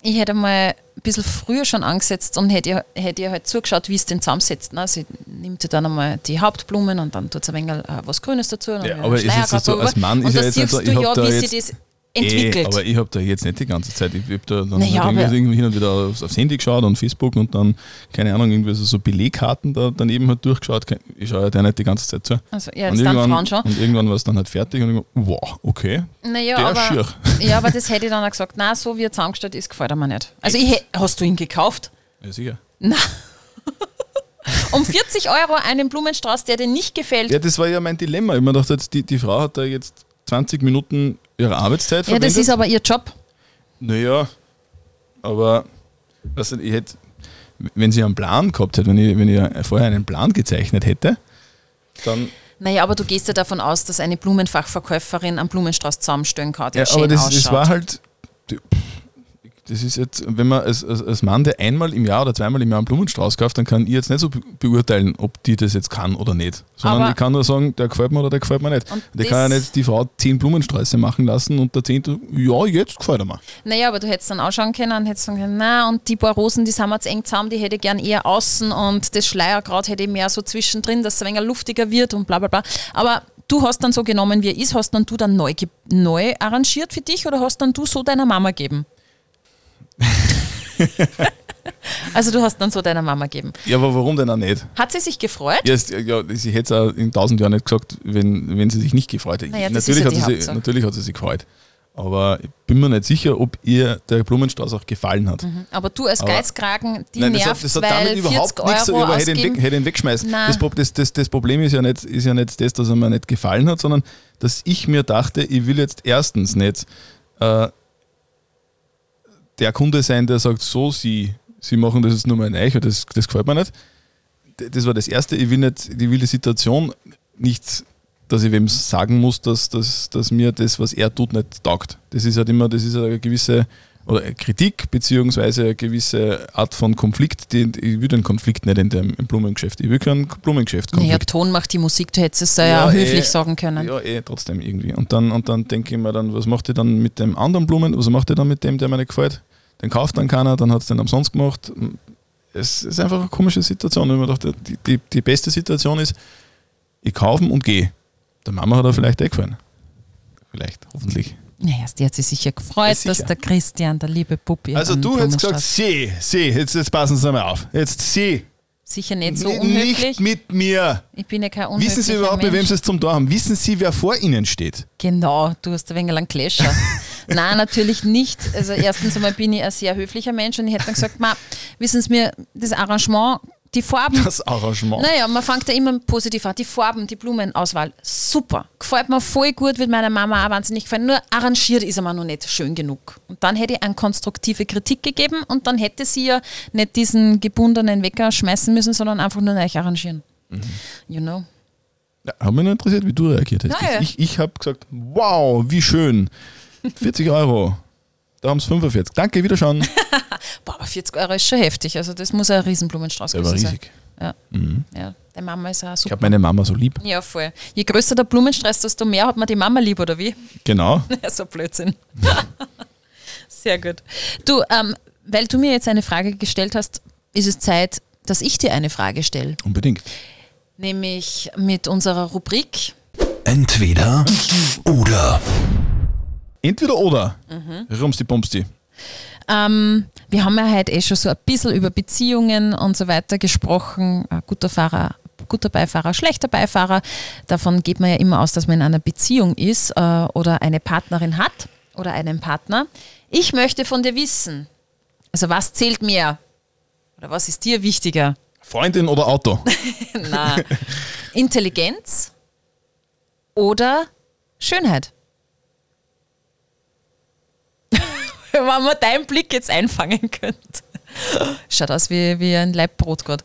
ich hätte mal ein bisschen früher schon angesetzt und hätte ihr, hätte ihr halt zugeschaut, wie es den zusammensetzt. Ne? Sie nimmt ja dann einmal die Hauptblumen und dann tut sie ein wenig äh, was Grünes dazu. Ja, aber ist es so, als Mann ist ja jetzt nicht so, ich habe da jetzt, das entwickelt. Ey, aber ich habe da jetzt nicht die ganze Zeit, ich habe da dann naja, halt irgendwie hin und wieder aufs, aufs, Handy geschaut und Facebook und dann, keine Ahnung, irgendwie so, so Belegkarten da daneben halt durchgeschaut. Ich schaue ja nicht die ganze Zeit zu. Also, ja, das und, irgendwann, Frauen schon. und irgendwann war es dann halt fertig und ich wow, okay. Naja, der aber, schier. [LAUGHS] Ja, aber das hätte ich dann auch gesagt, na so wie er zusammengestellt ist, gefällt er mir nicht. Also ich, hast du ihn gekauft? Ja, sicher. Nein. [LAUGHS] um 40 Euro einen Blumenstrauß, der dir nicht gefällt. Ja, das war ja mein Dilemma. Ich mir dachte, die, die Frau hat da jetzt 20 Minuten ihrer Arbeitszeit verwendet. Ja, das ist aber ihr Job. Naja, aber also ich hätte, wenn sie einen Plan gehabt hätte, wenn ich, wenn ich vorher einen Plan gezeichnet hätte, dann. Naja, aber du gehst ja davon aus, dass eine Blumenfachverkäuferin einen Blumenstrauß zusammenstellen kann, der ja, aber das, das war halt. Das ist jetzt, wenn man als, als, als Mann, der einmal im Jahr oder zweimal im Jahr einen Blumenstrauß kauft, dann kann ich jetzt nicht so beurteilen, ob die das jetzt kann oder nicht. Sondern Aber ich kann nur sagen, der gefällt mir oder der gefällt mir nicht. Ich kann ja nicht die Frau zehn Blumensträuße machen lassen und der zehnte, ja, jetzt gefällt er mir. Naja, aber du hättest dann ausschauen können und hättest sagen können, na, und die paar Rosen, die sind mir jetzt eng zusammen, die hätte ich gern eher außen und das Schleierkraut hätte ich mehr so zwischendrin, dass es ein wenig luftiger wird und bla bla bla. Aber du hast dann so genommen, wie er ist, hast dann du dann neu, neu arrangiert für dich oder hast dann du so deiner Mama gegeben? [LAUGHS] also du hast dann so deiner Mama gegeben. Ja, aber warum denn auch nicht? Hat sie sich gefreut? Ja, ja sie hätte es auch in tausend Jahren nicht gesagt, wenn, wenn sie sich nicht gefreut hätte. Naja, natürlich, ja hat sie, natürlich hat sie sich gefreut. Aber ich bin mir nicht sicher, ob ihr der Blumenstrauß auch gefallen hat. Mhm. Aber du als Geizkragen, die nein, nervt, das hat, das hat damit überhaupt nichts zu aber hätte ihn, weg, hätte ihn wegschmeißen. Das, das, das, das, Problem ist ja, nicht, ist ja nicht das, dass er mir nicht gefallen hat, sondern dass ich mir dachte, ich will jetzt erstens nicht äh, der Kunde sein, der sagt, so, Sie, Sie machen das jetzt nur mal neu, das, das gefällt mir nicht. Das war das Erste. Ich will, nicht, ich will die Situation nicht, dass ich wem sagen muss, dass, dass, dass mir das, was er tut, nicht taugt. Das ist halt immer, das ist eine gewisse oder Kritik beziehungsweise eine gewisse Art von Konflikt. Die, ich will den Konflikt nicht in dem im Blumengeschäft. Ich will kein Blumengeschäft. Naja, Ton macht die Musik, du hättest es ja, ja höflich eh, sagen können. Ja, eh, trotzdem irgendwie. Und dann, und dann denke ich mir dann, was macht ihr dann mit dem anderen Blumen? Was macht ihr dann mit dem, der mir nicht gefällt? Den kauft dann keiner, dann hat es den umsonst gemacht. Es ist einfach eine komische Situation. Ich mir dachte, die, die, die beste Situation ist, ich kaufe und gehe. Der Mama hat er vielleicht eh gefallen. Vielleicht, hoffentlich. Naja, die hat sich sicher gefreut, Ja, sicher. dass der Christian, der liebe Puppi. Also du hättest gesagt, sie, sie, jetzt, jetzt passen Sie mal auf. Jetzt sie, Sicher nicht so unhöflich. nicht mit mir. ich bin ja kein unhöflicher Wissen Sie überhaupt, mit wem Mensch. Sie es zum Tor haben? Wissen Sie, wer vor Ihnen steht? Genau, du hast ein wenig einen Clasher. [LAUGHS] Nein, natürlich nicht. Also erstens einmal bin ich ein sehr höflicher Mensch und ich hätte dann gesagt, ma, wissen Sie mir, das Arrangement, die Farben, Das Arrangement. naja, man fängt ja immer positiv an. Die Farben, die Blumenauswahl, super. Gefällt mir voll gut, wird meiner Mama auch wahnsinnig gefallen. Nur arrangiert ist er mir noch nicht schön genug. Und dann hätte ich eine konstruktive Kritik gegeben und dann hätte sie ja nicht diesen gebundenen Wecker schmeißen müssen, sondern einfach nur neu arrangieren. You know? Ja, hat mich nur interessiert, wie du reagiert hast. Naja. Ich, ich habe gesagt, wow, wie schön. 40 Euro. Da haben es 45. Danke, wiederschauen. [LAUGHS] Boah, aber 40 Euro ist schon heftig. Also das muss ein Riesenblumenstrauß Der war gewesen riesig. sein. Ja. ja, der Mama ist auch Ich super. habe meine Mama so lieb. Ja, voll. Je größer der Blumenstrauß, desto mehr hat man die Mama lieb, oder wie? Genau. [LAUGHS] Ja, so Blödsinn. [LAUGHS] Sehr gut. Du, ähm, weil du mir jetzt eine Frage gestellt hast, ist es Zeit, dass ich dir eine Frage stelle. Unbedingt. Nämlich mit unserer Rubrik. Entweder oder. Entweder oder. Mhm. Rumsti Bumsti. Ähm, wir haben ja heute eh schon so ein bisschen über Beziehungen und so weiter gesprochen. Ein guter Fahrer, guter Beifahrer, schlechter Beifahrer. Davon geht man ja immer aus, dass man in einer Beziehung ist äh, oder eine Partnerin hat oder einen Partner. Ich möchte von dir wissen, also was zählt mehr? Oder was ist dir wichtiger? Freundin oder Auto? [LAUGHS] Na, Intelligenz oder Schönheit? [LAUGHS] Wenn man deinen Blick jetzt einfangen könnte. Schaut aus wie, wie ein Leibbrot gerade.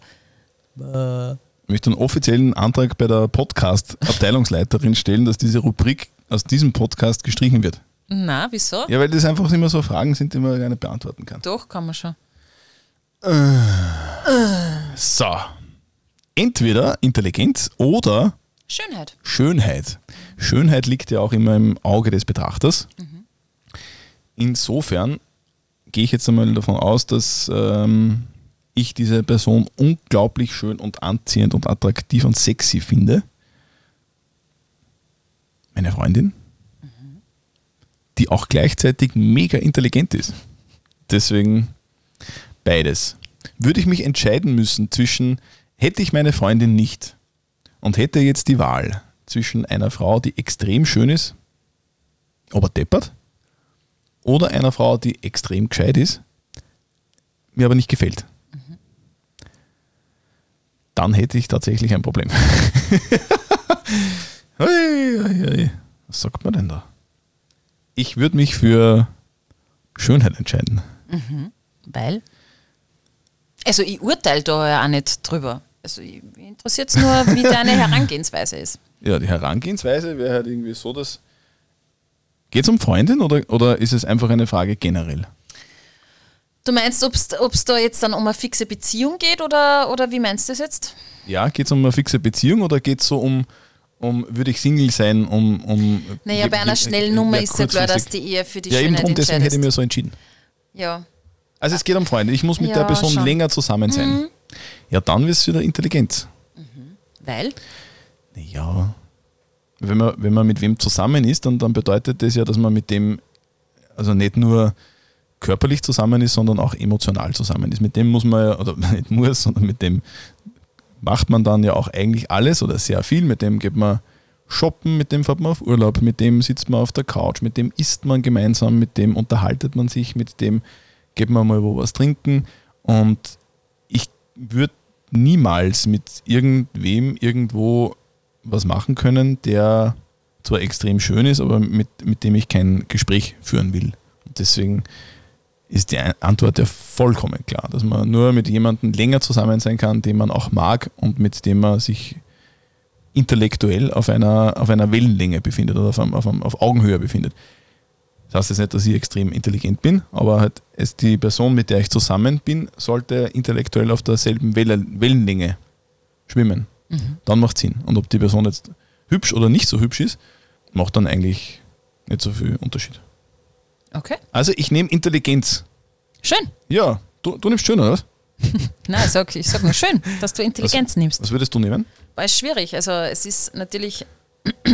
Ich möchte einen offiziellen Antrag bei der Podcast-Abteilungsleiterin stellen, dass diese Rubrik aus diesem Podcast gestrichen wird. Na, wieso? Ja, weil das einfach immer so Fragen sind, die man gar nicht beantworten kann. Doch, kann man schon. So. Entweder Intelligenz oder Schönheit. Schönheit. Schönheit liegt ja auch immer im Auge des Betrachters. Insofern gehe ich jetzt einmal davon aus, dass ähm, ich diese Person unglaublich schön und anziehend und attraktiv und sexy finde. Meine Freundin, die auch gleichzeitig mega intelligent ist. Deswegen beides. Würde ich mich entscheiden müssen zwischen, hätte ich meine Freundin nicht und hätte jetzt die Wahl zwischen einer Frau, die extrem schön ist, aber deppert, oder einer Frau, die extrem gescheit ist, mir aber nicht gefällt, dann hätte ich tatsächlich ein Problem. [LAUGHS] Was sagt man denn da? Ich würde mich für Schönheit entscheiden. Weil? Also ich urteile da ja auch nicht drüber. Also interessiert es nur, wie [LAUGHS] deine Herangehensweise ist. Ja, die Herangehensweise wäre halt irgendwie so, dass. Geht es um Freundin oder, oder ist es einfach eine Frage generell? Du meinst, ob es da jetzt dann um eine fixe Beziehung geht oder, oder wie meinst du das jetzt? Ja, geht es um eine fixe Beziehung oder geht es so um, um würde ich Single sein, um. um Naja, bei einer schnellen Nummer ist ja klar, dass die eher für die Ja, eben Schönheit drum, deswegen hätte ich mir so entschieden. Ja, Also es geht um Freunde. Ich muss mit Ja, der Person schon. Mhm. länger zusammen sein. Ja, dann wird es wieder Intelligenz. weil? Ja. Wenn man, wenn man mit wem zusammen ist, dann, dann bedeutet das ja, dass man mit dem also nicht nur körperlich zusammen ist, sondern auch emotional zusammen ist. Mit dem muss man ja, oder [LAUGHS] nicht muss, sondern mit dem macht man dann ja auch eigentlich alles oder sehr viel. Mit dem geht man shoppen, mit dem fährt man auf Urlaub, mit dem sitzt man auf der Couch, mit dem isst man gemeinsam, mit dem unterhaltet man sich, mit dem geht man mal wo was trinken. Und ich würde niemals mit irgendwem irgendwo was machen können, der zwar extrem schön ist, aber mit, mit dem ich kein Gespräch führen will. Und deswegen ist die Antwort ja vollkommen klar, dass man nur mit jemandem länger zusammen sein kann, den man auch mag und mit dem man sich intellektuell auf einer, auf einer Wellenlänge befindet oder auf, einem, auf, einem, auf Augenhöhe befindet. Das heißt jetzt nicht, dass ich extrem intelligent bin, aber halt es, die Person, mit der ich zusammen bin, sollte intellektuell auf derselben Welle, Wellenlänge schwimmen. Dann macht Sinn. Und ob die Person jetzt hübsch oder nicht so hübsch ist, macht dann eigentlich nicht so viel Unterschied. Okay, Also ich nehme Intelligenz. schön. Ja, du, du nimmst schön, oder was? [LAUGHS] Nein, ich sag, ich sag nur schön, dass du Intelligenz nimmst. Was würdest du nehmen? Weil es schwierig. Also es ist natürlich, [CLEARS THROAT]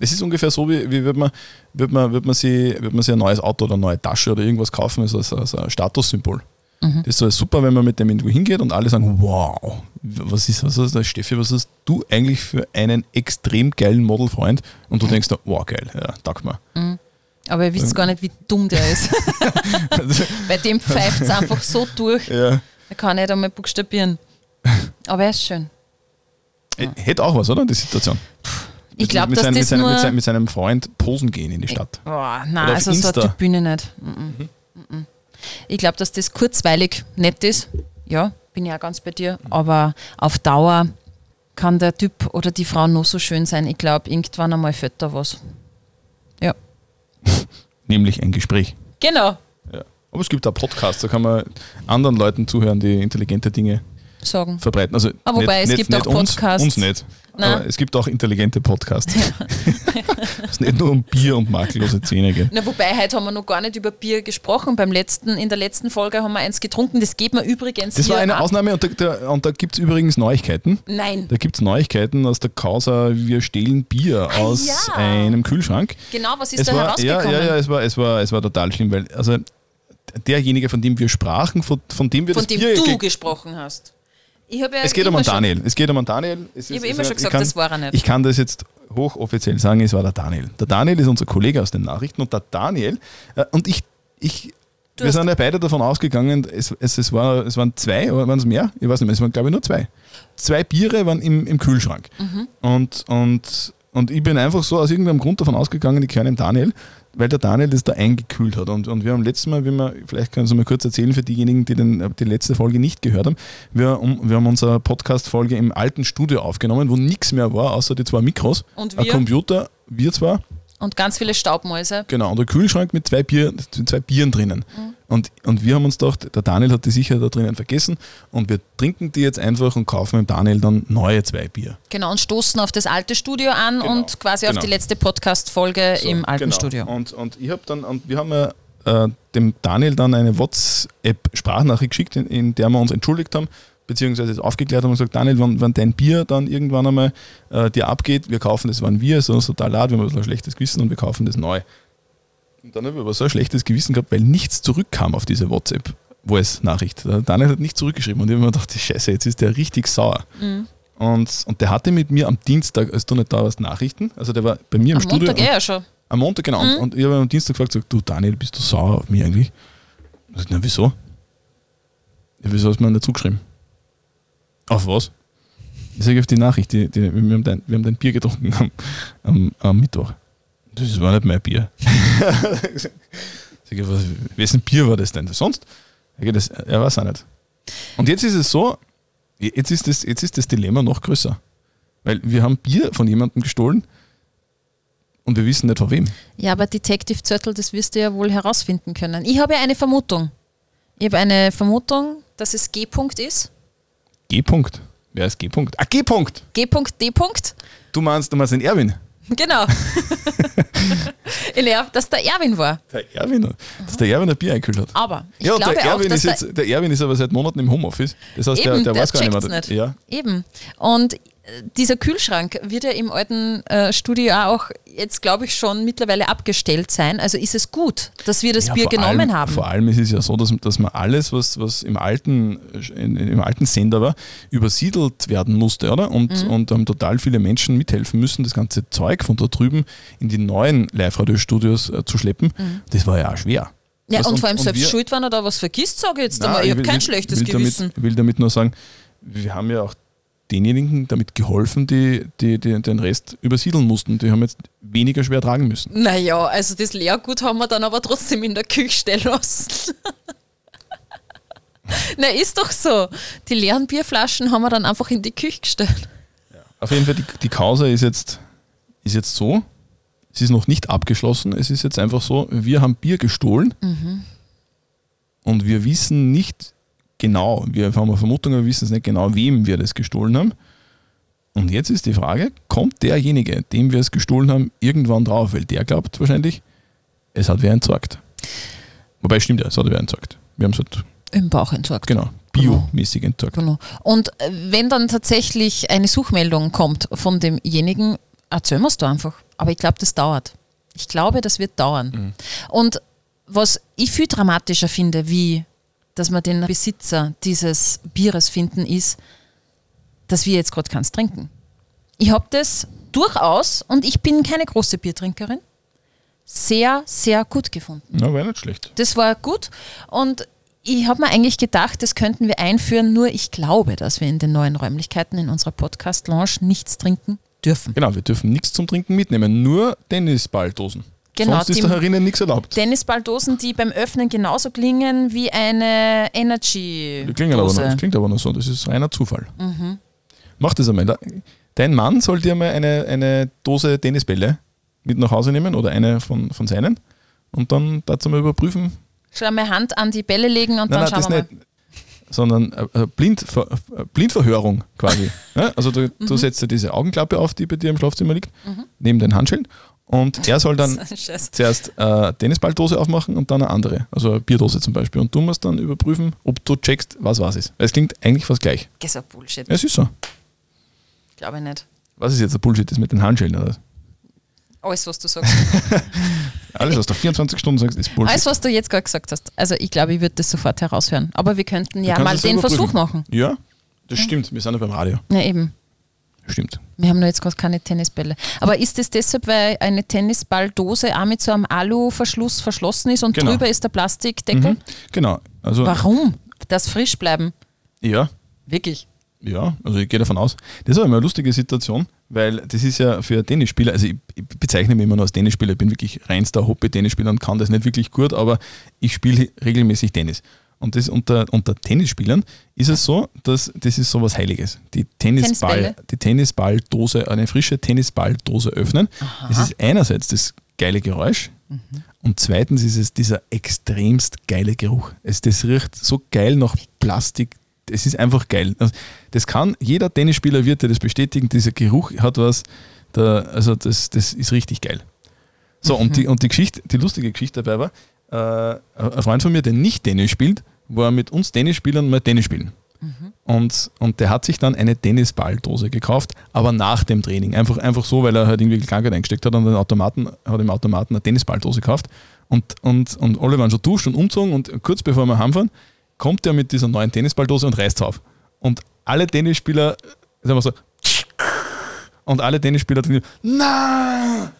Es ist ungefähr so, wie, wie wird, man, wird, man, wird, man sie, wird man sich ein neues Auto oder eine neue Tasche oder irgendwas kaufen, ist also, also ein Statussymbol. Das ist so super, wenn man mit dem irgendwo hingeht und alle sagen, wow, was ist, was ist das, Steffi, was hast du eigentlich für einen extrem geilen Modelfreund? Und du denkst, da, wow, geil, ja, taugt mir. aber ihr wisst gar nicht, wie dumm der ist. [LAUGHS] Bei dem pfeift es einfach so durch, ja. er kann nicht einmal buchstabieren. Aber er ist schön. Äh, Hätte auch was, oder, die Situation? Ich glaube, mit, dass seinem- mit, das seinem, nur... mit, seinem, mit seinem Freund posen gehen in die Stadt. Boah, nein, also so Insta. eine Typ bin ich nicht. Mhm. Mhm. Ich glaube, dass das kurzweilig nett ist. Ja, bin ich auch ganz bei dir. Aber auf Dauer kann der Typ oder die Frau noch so schön sein. Ich glaube, irgendwann einmal fällt da was. Ja. [LAUGHS] Nämlich ein Gespräch. Genau. Ja. Aber es gibt auch Podcasts, da kann man anderen Leuten zuhören, die intelligente Dinge Sagen. verbreiten. Also Ah, wobei, es gibt auch uns, Podcasts. Uns nicht. Nein. Es gibt auch intelligente Podcasts. es [LAUGHS] nicht nur um Bier und makellose Zähne geht. Na, wobei, heute haben wir noch gar nicht über Bier gesprochen. Beim letzten, in der letzten Folge haben wir eins getrunken. Das geht mir übrigens Das war eine ab. Ausnahme und da, da, und da gibt es übrigens Neuigkeiten. Nein, Da gibt es Neuigkeiten aus der Causa, wir stehlen Bier aus Ah, ja. einem Kühlschrank. genau, was ist Es da war, ja, herausgekommen? ja, ja, es war, es, war, es war total schlimm, weil also derjenige, von dem wir sprachen, von, von dem wir Von das dem Bier du ge- gesprochen hast. Ja Es geht um einen Daniel. Es geht um einen Daniel. Es Ich habe immer schon gesagt, kann, das war er nicht. Ich kann das jetzt hochoffiziell sagen, es war der Daniel. Der Daniel ist unser Kollege aus den Nachrichten und der Daniel, äh, und ich, ich Du wir sind ja beide davon ausgegangen, es, es, es, war, es waren zwei, oder waren es mehr? Ich weiß nicht mehr, es waren glaube ich nur zwei. Zwei Biere waren im, im Kühlschrank. Mhm. Und, und, und ich bin einfach so aus irgendeinem Grund davon ausgegangen, ich kenne den Daniel, weil der Daniel das da eingekühlt hat. Und, und wir haben letztes Mal, wie wir, vielleicht können Sie mal kurz erzählen für diejenigen, die den, die letzte Folge nicht gehört haben, wir, um, wir haben unsere Podcast-Folge im alten Studio aufgenommen, wo nichts mehr war, außer die zwei Mikros, Und ein? Computer, wir zwar, Und ganz viele Staubmäuse. genau, und der Kühlschrank mit zwei, Bier, mit zwei Bieren drinnen. Mhm. Und, und wir haben uns gedacht, der Daniel hat die sicher da drinnen vergessen und wir trinken die jetzt einfach und kaufen dem Daniel dann neue zwei Bier. Genau, und stoßen auf das alte Studio an Genau, und quasi auf genau. die letzte Podcast-Folge So, im alten genau. Studio. Und, und ich habe dann, und wir haben äh, dem Daniel dann eine WhatsApp-Sprachnachricht geschickt, in, in der wir uns entschuldigt haben, beziehungsweise es aufgeklärt haben und gesagt, Daniel, wenn, wenn dein Bier dann irgendwann einmal äh, dir abgeht, wir kaufen das, waren wir, so uns total leid, wir haben so ein schlechtes Gewissen und wir kaufen das neu. Und dann habe ich aber so ein schlechtes Gewissen gehabt, weil nichts zurückkam auf diese WhatsApp-Voice-Nachricht. Der Daniel hat nichts zurückgeschrieben und ich habe mir gedacht, Scheiße, jetzt ist der richtig sauer. Mhm. Und, und der hatte mit mir am Dienstag, als du nicht da warst, Nachrichten. Also der war bei mir im Am Studio. Montag eh ja schon. Am Montag, genau. Mhm. Und, ich habe am Dienstag gefragt, gesagt, du Daniel, bist du sauer auf mich eigentlich? Ich sag, na wieso? Ja, wieso hast du mir nicht zugeschrieben? Auf was? Ich sage auf die Nachricht, die, die, wir, haben dein, wir haben dein Bier getrunken am, am, am Mittwoch. Das war nicht mein Bier. [LAUGHS] sag ich, was, wessen Bier war das denn? Sonst? Ich, das, er weiß auch nicht. Und jetzt ist es so, jetzt ist das, jetzt ist das Dilemma noch größer. Weil wir haben Bier von jemandem gestohlen und wir wissen nicht von wem. Ja, aber Detective Zöttl, das wirst du ja wohl herausfinden können. Ich habe ja eine Vermutung. Ich habe eine Vermutung, dass es G-Punkt ist. G-Punkt. Wer ist G-Punkt? Ah, G-Punkt. G-Punkt, D-Punkt. Du meinst, du meinst den Erwin. Genau. [LAUGHS] Ich glaube, dass der Erwin war. Der Erwin, dass der Erwin ein Bier eingekühlt hat. Aber ich ja, glaube der auch, Erwin, dass ist jetzt, der Erwin ist aber seit Monaten im Homeoffice. Das heißt, Eben, der, der, der weiß gar nicht mehr. nicht. Ja. Eben. Und dieser Kühlschrank wird ja im alten äh, Studio auch jetzt, glaube ich, schon mittlerweile abgestellt sein. Also ist es gut, dass wir das Ja, Bier genommen allem, haben. Vor allem ist es ja so, dass, dass man alles, was, was im, alten, in, im alten Sender war, übersiedelt werden musste, oder? Und, Mhm. und haben total viele Menschen mithelfen müssen, das ganze Zeug von da drüben in die neuen Live-Radio-Studios äh, zu schleppen. Das war ja auch schwer. Mhm. ja, Was- und, vor allem selbst wir- schuld, wenn er da was vergisst, sage ich jetzt Nein, einmal. Ich habe will- kein will- schlechtes will Gewissen. Damit, will damit nur sagen, wir haben ja auch denjenigen damit geholfen, die, die, die den Rest übersiedeln mussten. Die haben jetzt weniger schwer tragen müssen. Naja, also das Leergut haben wir dann aber trotzdem in der Küche stehen lassen. [LAUGHS] Na, ist doch so. Die leeren Bierflaschen haben wir dann einfach in die Küche gestellt. Auf jeden Fall, die, die Causa ist jetzt, ist jetzt so. es ist noch nicht abgeschlossen. Es ist jetzt einfach so, wir haben Bier gestohlen und wir wissen nicht genau, wir haben eine Vermutung, aber wir wissen es nicht genau, wem wir das gestohlen haben. Und jetzt ist die Frage, kommt derjenige, dem wir es gestohlen haben, irgendwann drauf? Weil der glaubt wahrscheinlich, es hat wer entsorgt. Wobei stimmt ja, es hat wer entsorgt. Wir haben es halt, Im Bauch entsorgt. genau, biomäßig entsorgt. Genau. Und äh, wenn dann tatsächlich eine Suchmeldung kommt von demjenigen, erzählen wir es da einfach. Aber ich glaube, das dauert. Ich glaube, das wird dauern. Und was ich viel dramatischer finde, wie dass wir den Besitzer dieses Bieres finden, ist, dass wir jetzt gerade keins trinken. Ich habe das durchaus, und ich bin keine große Biertrinkerin, sehr, sehr gut gefunden. Na, wäre nicht schlecht. Das war gut und ich habe mir eigentlich gedacht, das könnten wir einführen, nur ich glaube, dass wir in den neuen Räumlichkeiten in unserer Podcast-Lounge nichts trinken dürfen. Genau, wir dürfen nichts zum Trinken mitnehmen, nur Tennisballdosen. Genau, Sonst ist die- da herinnen nichts erlaubt. Tennisballdosen, die beim Öffnen genauso klingen wie eine Energy. Die klingen aber noch, das klingt aber noch so, das ist reiner Zufall. Mach das einmal. Dein Mann soll dir mal eine, eine Dose Tennisbälle mit nach Hause nehmen oder eine von, von seinen und dann dazu mal überprüfen. Schau meine Hand an die Bälle legen und Nein, dann nein, schauen wir nicht. Sondern äh, äh, Blindver äh, Blindverhörung quasi. [LAUGHS] ja? Also du, du setzt dir diese Augenklappe auf, die bei dir im Schlafzimmer liegt, neben den Handschellen und er soll dann [LAUGHS] zuerst äh, Tennisballdose aufmachen und dann eine andere, also eine Bierdose zum Beispiel. Und du musst dann überprüfen, ob du checkst, was was ist. Es klingt eigentlich fast gleich. Das ist ein Bullshit. Es ist so. Glaube ich nicht. Was ist jetzt der Bullshit? Das mit den Handschellen, oder? Alles, was du sagst. [LAUGHS] Alles, was du 24 Stunden sagst, ist Bullshit. Alles, was du jetzt gerade gesagt hast. Also ich glaube, ich würde das sofort heraushören. Aber wir könnten ja mal den. Versuch machen. Ja, das stimmt. Wir sind ja beim Radio. Ja, eben. Stimmt. Wir haben nur jetzt gerade keine Tennisbälle. Aber ist das deshalb, weil eine Tennisballdose auch mit so einem Aluverschluss verschlossen ist und Genau. drüber ist der Plastikdeckel? Mhm. Genau. Also, Warum? Das frisch bleiben. ja, Wirklich. ja, also ich gehe davon aus. Das ist aber immer eine lustige Situation, weil das ist ja für Tennisspieler, also ich, ich bezeichne mich immer nur als Tennisspieler, ich bin wirklich reinster Hobby-Tennisspieler und kann das nicht wirklich gut, aber ich spiele regelmäßig Tennis. Und das unter, unter Tennisspielern ist es so, dass das ist sowas Heiliges. Die Tennisball, Tennisbälle? die Tennisballdose, eine frische Tennisballdose öffnen. Das ist einerseits das geile Geräusch und zweitens ist es dieser extremst geile Geruch. Es, das riecht so geil nach Plastik. Es ist einfach geil. Also, Das kann, jeder Tennisspieler wird dir das bestätigen. Dieser Geruch hat was, da, also das, das ist richtig geil. So, und, die, und die Geschichte, die lustige Geschichte dabei war, äh, ein Freund von mir, der nicht Tennis spielt, war mit uns Tennisspielern mal Tennis spielen. Und, und der hat sich dann eine Tennisballdose gekauft, aber nach dem Training. Einfach, einfach so, weil er halt irgendwie Krankheit eingesteckt hat und den Automaten, hat im Automaten eine Tennisballdose gekauft. Und, und, und alle waren schon duscht und umgezogen und kurz bevor wir heimfahren, kommt er mit dieser neuen Tennisballdose und reißt auf. Und alle Tennisspieler, sagen wir so, und alle Tennisspieler da,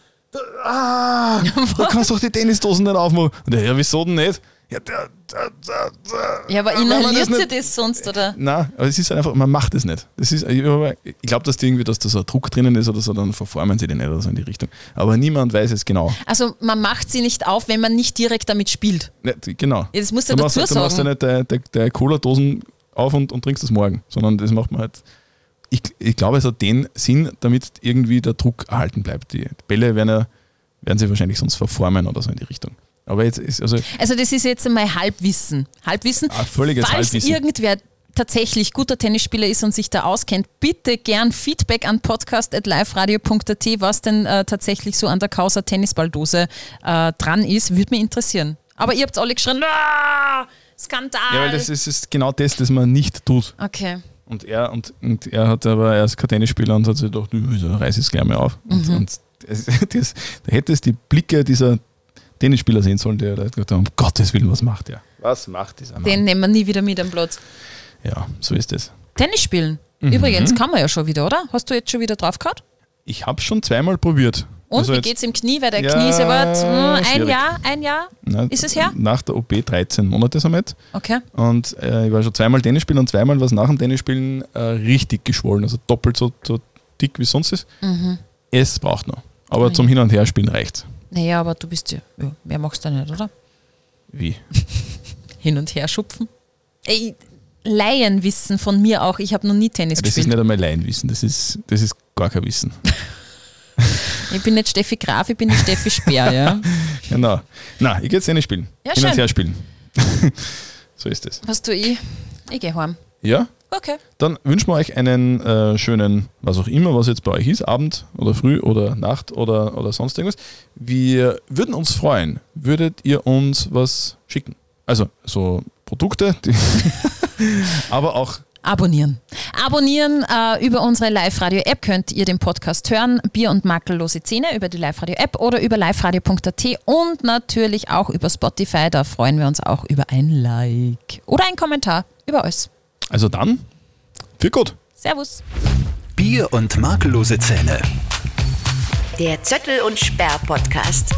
ah, da kannst du doch die Tennisdosen nicht aufmachen. Der, ja, wieso denn nicht? Ja, der, der, der, der. Ja, aber inhaliert sie das sonst, oder? Nein, aber es ist halt einfach, man macht es nicht. Das ist, ich glaube, dass irgendwie, dass da so ein Druck drinnen ist oder so, dann verformen sie den nicht oder so in die Richtung. Aber niemand weiß es genau. Also man macht sie nicht auf, wenn man nicht direkt damit spielt. Ja, genau. Ja, das musst du du machst, dazu du machst ja sagen. nicht deine de, de Cola-Dosen auf und, und trinkst das morgen, sondern das macht man halt. Ich, ich glaube, es hat den Sinn, damit irgendwie der Druck erhalten bleibt. Die Bälle werden, ja, werden sie wahrscheinlich sonst verformen oder so in die Richtung. Aber jetzt ist, also, Also das ist jetzt einmal Halbwissen. Halbwissen. Ah, völliges Falls Halbwissen. irgendwer tatsächlich guter Tennisspieler ist und sich da auskennt, bitte gern Feedback an podcast.liferadio.at, was denn äh, tatsächlich so an der Causa Tennisballdose äh, dran ist, würde mich interessieren. Aber ihr habt alle geschrien, "Ah, Skandal. ja, weil das ist, ist genau das, das man nicht tut. okay. Und er, und, und er hat aber, er ist kein Tennisspieler und hat sich gedacht, "Nö, wieso reiß ich es gleich mal auf. Und, Mhm. und das, [LAUGHS] das, da hätte es die Blicke dieser Tennisspieler sehen sollen, der da gedacht hat, um Gottes Willen, was macht der? Was macht dieser Mann? Den nehmen wir nie wieder mit am Platz. Ja, so ist es. Tennis spielen. Mhm. Übrigens, kann man ja schon wieder, oder? Hast du jetzt schon wieder drauf gehabt? Ich habe schon zweimal probiert. Und Also wie geht's im Knie? Weil der Ja, Knie ist aber hm, ein. Jahr, ein Jahr. Na, Ist es her? Nach der OP 13 Monate somit. Okay. Und äh, ich war schon zweimal Tennis spielen und zweimal was nach dem Tennisspielen äh, richtig geschwollen, also doppelt so, so dick wie sonst ist. Es braucht noch. Aber Oh zum Hin- und Herspielen reicht Naja, aber du bist ja, ja mehr machst du nicht, oder? Wie? [LAUGHS] Hin und her schupfen. Ey, Laienwissen von mir auch. Ich habe noch nie Tennis Ja, das ist gespielt. nicht einmal Laienwissen, das ist, das ist gar kein Wissen. [LAUGHS] Ich bin nicht Steffi Graf, ich bin die Steffi Speer, ja. [LAUGHS] Genau. Na, ich gehe jetzt nicht spielen. Ja, Hin und schön. her spielen. [LAUGHS] so ist es. Was tue ich? Ich gehe heim. Ja? Okay. Dann wünschen wir euch einen äh, schönen, was auch immer, was jetzt bei euch ist, Abend oder Früh oder Nacht oder, oder sonst irgendwas. Wir würden uns freuen, würdet ihr uns was schicken. Also so Produkte, [LAUGHS] aber auch Abonnieren. Abonnieren äh, über unsere Live-Radio-App könnt ihr den Podcast hören. Bier und makellose Zähne über die Live-Radio-App oder über liveradio.at und natürlich auch über Spotify. Da freuen wir uns auch über ein Like oder ein Kommentar über alles. Also dann, viel gut. Servus. Bier und makellose Zähne. Der Zöttel und Sperr Podcast.